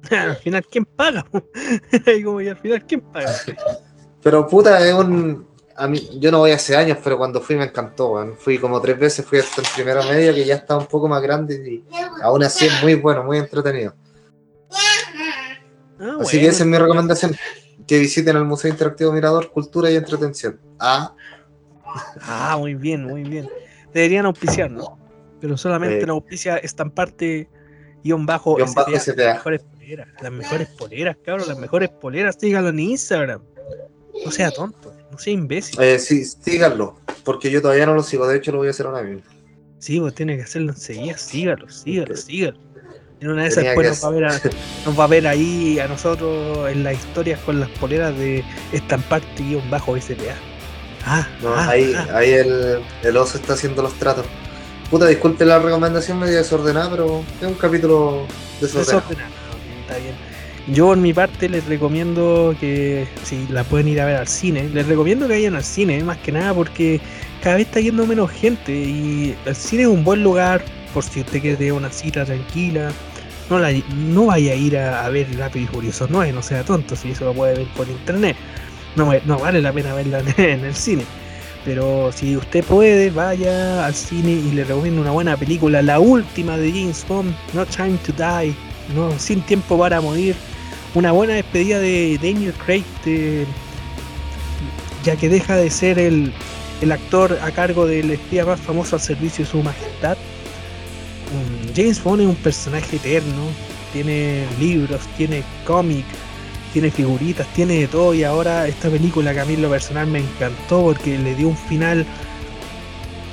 al final, ¿quién paga? como, y al final, ¿quién paga? Pero puta, es un. A mí, yo no voy hace años, pero cuando fui me encantó. Fui como tres veces, fui hasta en primera media, que ya está un poco más grande y aún así es muy bueno, muy entretenido. Ah, Así que esa es mi recomendación. Que visiten el Museo Interactivo Mirador, Cultura y Entretención. Ah, Ah, muy bien, muy bien. Deberían auspiciar, ¿no? Pero solamente Eh. no auspicia estamparte guion bajo, Guión bajo SPA. Las mejores poleras, las mejores poleras, cabrón, las mejores poleras, síganlo en Instagram. No sea tonto, no sea imbécil. eh, sí, síganlo, porque yo todavía no lo sigo, de hecho lo voy a hacer ahora mismo. Sí, vos tiene que hacerlo enseguida, sígalo, sígalo, sígalo. En una de esas después nos va, a ver a, nos va a ver ahí a nosotros en las historias con las poleras de estamparte guion bajo SPA. Ah, No, ah, ahí ah. ahí el, el oso está haciendo los tratos. Puta, disculpe la recomendación medio desordenada, pero es un capítulo desordenado. Desordenado, está bien. Yo por mi parte les recomiendo que si la pueden ir a ver al cine, les recomiendo que vayan al cine, más que nada porque cada vez está yendo menos gente y el cine es un buen lugar por si usted quiere una cita tranquila. No, la, no vaya a ir a, ver Rápido y Furioso 9, no sea tonto, si eso lo puede ver por internet. No, no vale la pena verla en el cine. Pero si usted puede, vaya al cine y le recomiendo una buena película, la última de James Bond, No Time to Die, no, Sin Tiempo para Morir. Una buena despedida de Daniel Craig, de- ya que deja de ser el, el actor a cargo del espía más famoso al servicio de su majestad. Um, James Bond es un personaje eterno, tiene libros, tiene cómic, tiene figuritas, tiene de todo y ahora esta película que a mí en lo personal me encantó porque le dio un final.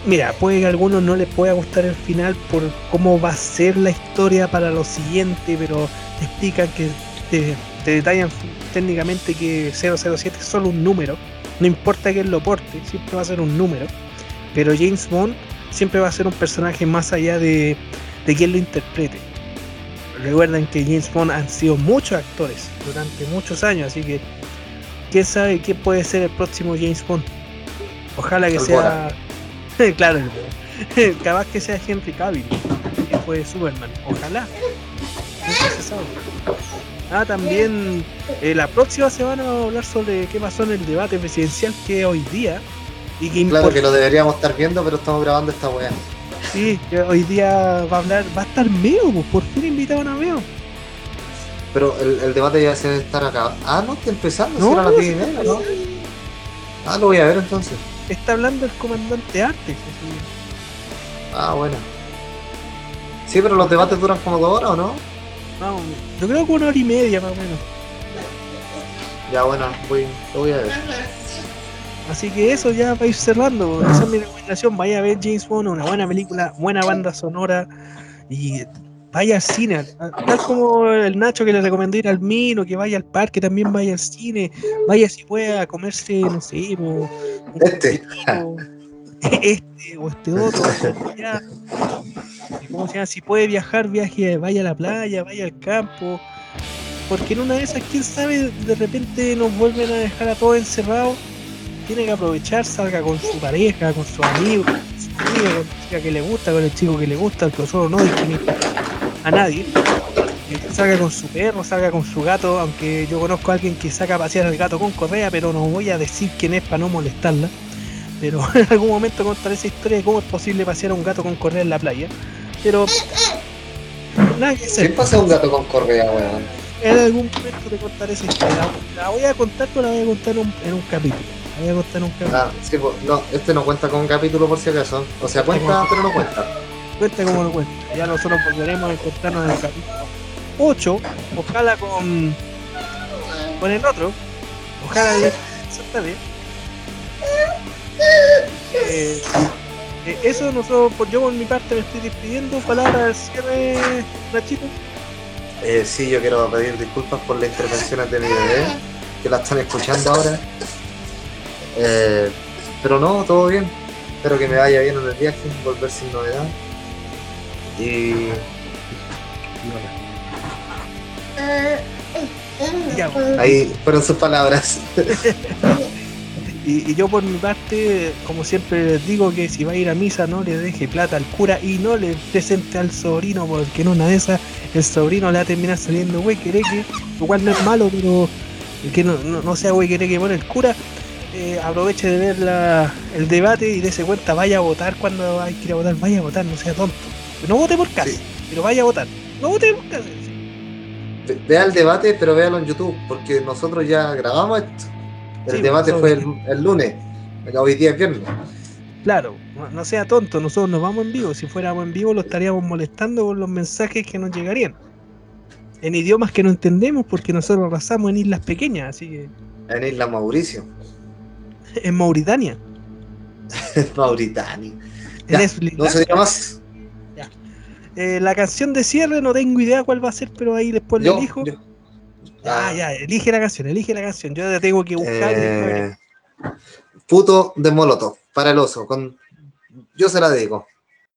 Mira, puede que a algunos no les pueda gustar el final por cómo va a ser la historia para lo siguiente, pero te explican que te, detallan técnicamente que 007 es solo un número, no importa quién lo porte, siempre va a ser un número, pero James Bond siempre va a ser un personaje más allá de, de quien lo interprete. Recuerden que James Bond han sido muchos actores durante muchos años, así que quién sabe qué puede ser el próximo James Bond. Ojalá que sea. claro, el- capaz que sea Henry Cavill, que fue Superman. Ojalá. Nunca se sabe. Ah, también eh, la próxima semana vamos a hablar sobre qué pasó en el debate presidencial que es hoy día. Y que Claro que lo deberíamos estar viendo, pero estamos grabando esta weá. Sí, hoy día va a hablar, va a estar Meo, pues, por fin invitaron a Meo. Pero el, el debate ya se debe estar acá. Ah, no, está empezando, No, si era las no, 10 y sí, media, ¿no? Ah, lo voy a ver entonces. Está hablando el comandante Artes. así. Ah, bueno. Sí, pero los debates duran como dos horas, ¿o no? Vamos, yo creo que una hora y media más o menos. Ya, bueno, voy, lo voy a ver. Así que eso ya para ir cerrando. Esa es mi recomendación. Vaya a ver James Bond, una buena película, buena banda sonora y vaya al cine. Tal como el Nacho que le recomendó ir al Mino, que vaya al parque, también vaya al cine. Vaya si puede a comerse, no sé, un Este. este o este otro. ya. ¿Cómo se llama? Si puede viajar, viaje, vaya a la playa, vaya al campo. Porque en una de esas, quién sabe, de repente nos vuelven a dejar a todos encerrados tiene que aprovechar, salga con su pareja, con sus amigos, con su amiga, con la chica que le gusta, con el chico que le gusta, que nosotros no discriminamos a nadie. Salga con su perro, salga con su gato, aunque yo conozco a alguien que saca a pasear al gato con correa, pero no voy a decir quién es para no molestarla. Pero en algún momento contaré esa historia de cómo es posible pasear a un gato con correa en la playa. Pero Nada que ¿Qué pasa un gato con correa, weón? En algún momento te contaré esa historia. La, voy a contar, pero la voy a contar en un capítulo. A un capítulo. Ah, sí, pues, no, este no cuenta con capítulo por si acaso. O sea, cuenta, pero no cuenta. Cuenta como lo cuenta. Ya nosotros volveremos a encontrarnos en el capítulo 8. Ojalá con. con el otro. Ojalá bien. Eh, eh, eso nosotros, por yo por mi parte me estoy despidiendo. Palabra al cierre, Nachito. Eh, sí, yo quiero pedir disculpas por las intervenciones de mi bebé, que la están escuchando ahora. Eh, pero no, todo bien. Espero que me vaya bien en el viaje, volver sin novedad. Y. y bueno, ahí fueron sus palabras. Y, y yo por mi parte, como siempre les digo, que si va a ir a misa no le deje plata al cura y no le presente al sobrino, porque en una de esas el sobrino le va a terminar saliendo güey que igual no es malo, pero que no, no, no sea güey que pone el cura. Eh, aproveche de ver la, el debate y dése cuenta, vaya a votar cuando hay que ir a votar, vaya a votar, no sea tonto. No vote por casa, Sí. pero vaya a votar. No vote por casa. Ve- Vea el debate, pero véalo en YouTube, porque nosotros ya grabamos esto. El Sí, debate nosotros- fue el, el lunes, hoy día es viernes. Claro, no, sea tonto, nosotros nos vamos en vivo. Si fuéramos en vivo lo estaríamos molestando con los mensajes que nos llegarían. En idiomas que no entendemos porque nosotros arrasamos en islas pequeñas, así que En Isla Mauricio, en Mauritania. Mauritania. En Ya, No se diga más. Eh, la canción de cierre no tengo idea cuál va a ser, pero ahí después le elijo. yo- Ah, ya, elige la canción, elige la canción. Yo ya tengo que buscar. Eh, puto de Molotov, para el oso. Con... Yo se la dedico.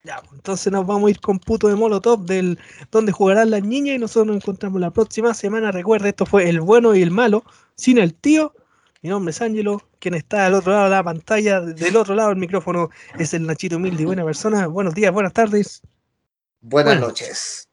Ya, pues, entonces nos vamos a ir con puto de Molotov del donde jugarán las niñas y nosotros nos encontramos la próxima semana. Recuerda, esto fue el bueno y el malo, sin el tío. Mi nombre es Ángelo, quien está al otro lado de la pantalla, del otro lado del micrófono es el Nachito humilde y buena persona. Buenos días, buenas tardes. Buenas Bueno. noches.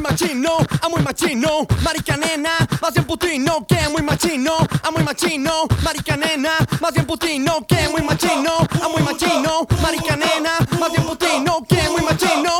Muy machino, a muy machino, marica nena, más bien putino, que muy machino, a muy machino, marica nena, más bien putino, que muy machino, a muy machino, marica nena, más bien putino, que muy machino,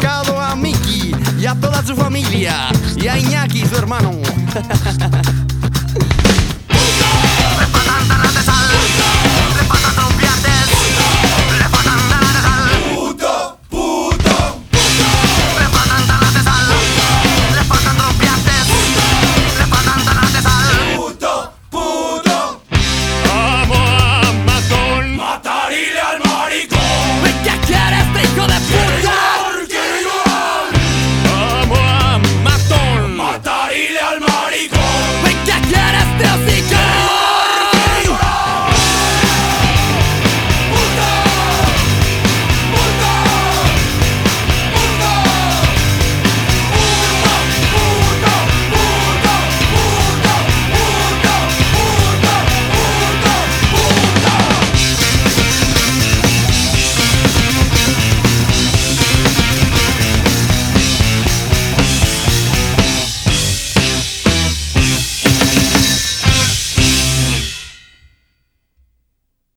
a Mickey y a toda su familia y a Iñaki, su hermano.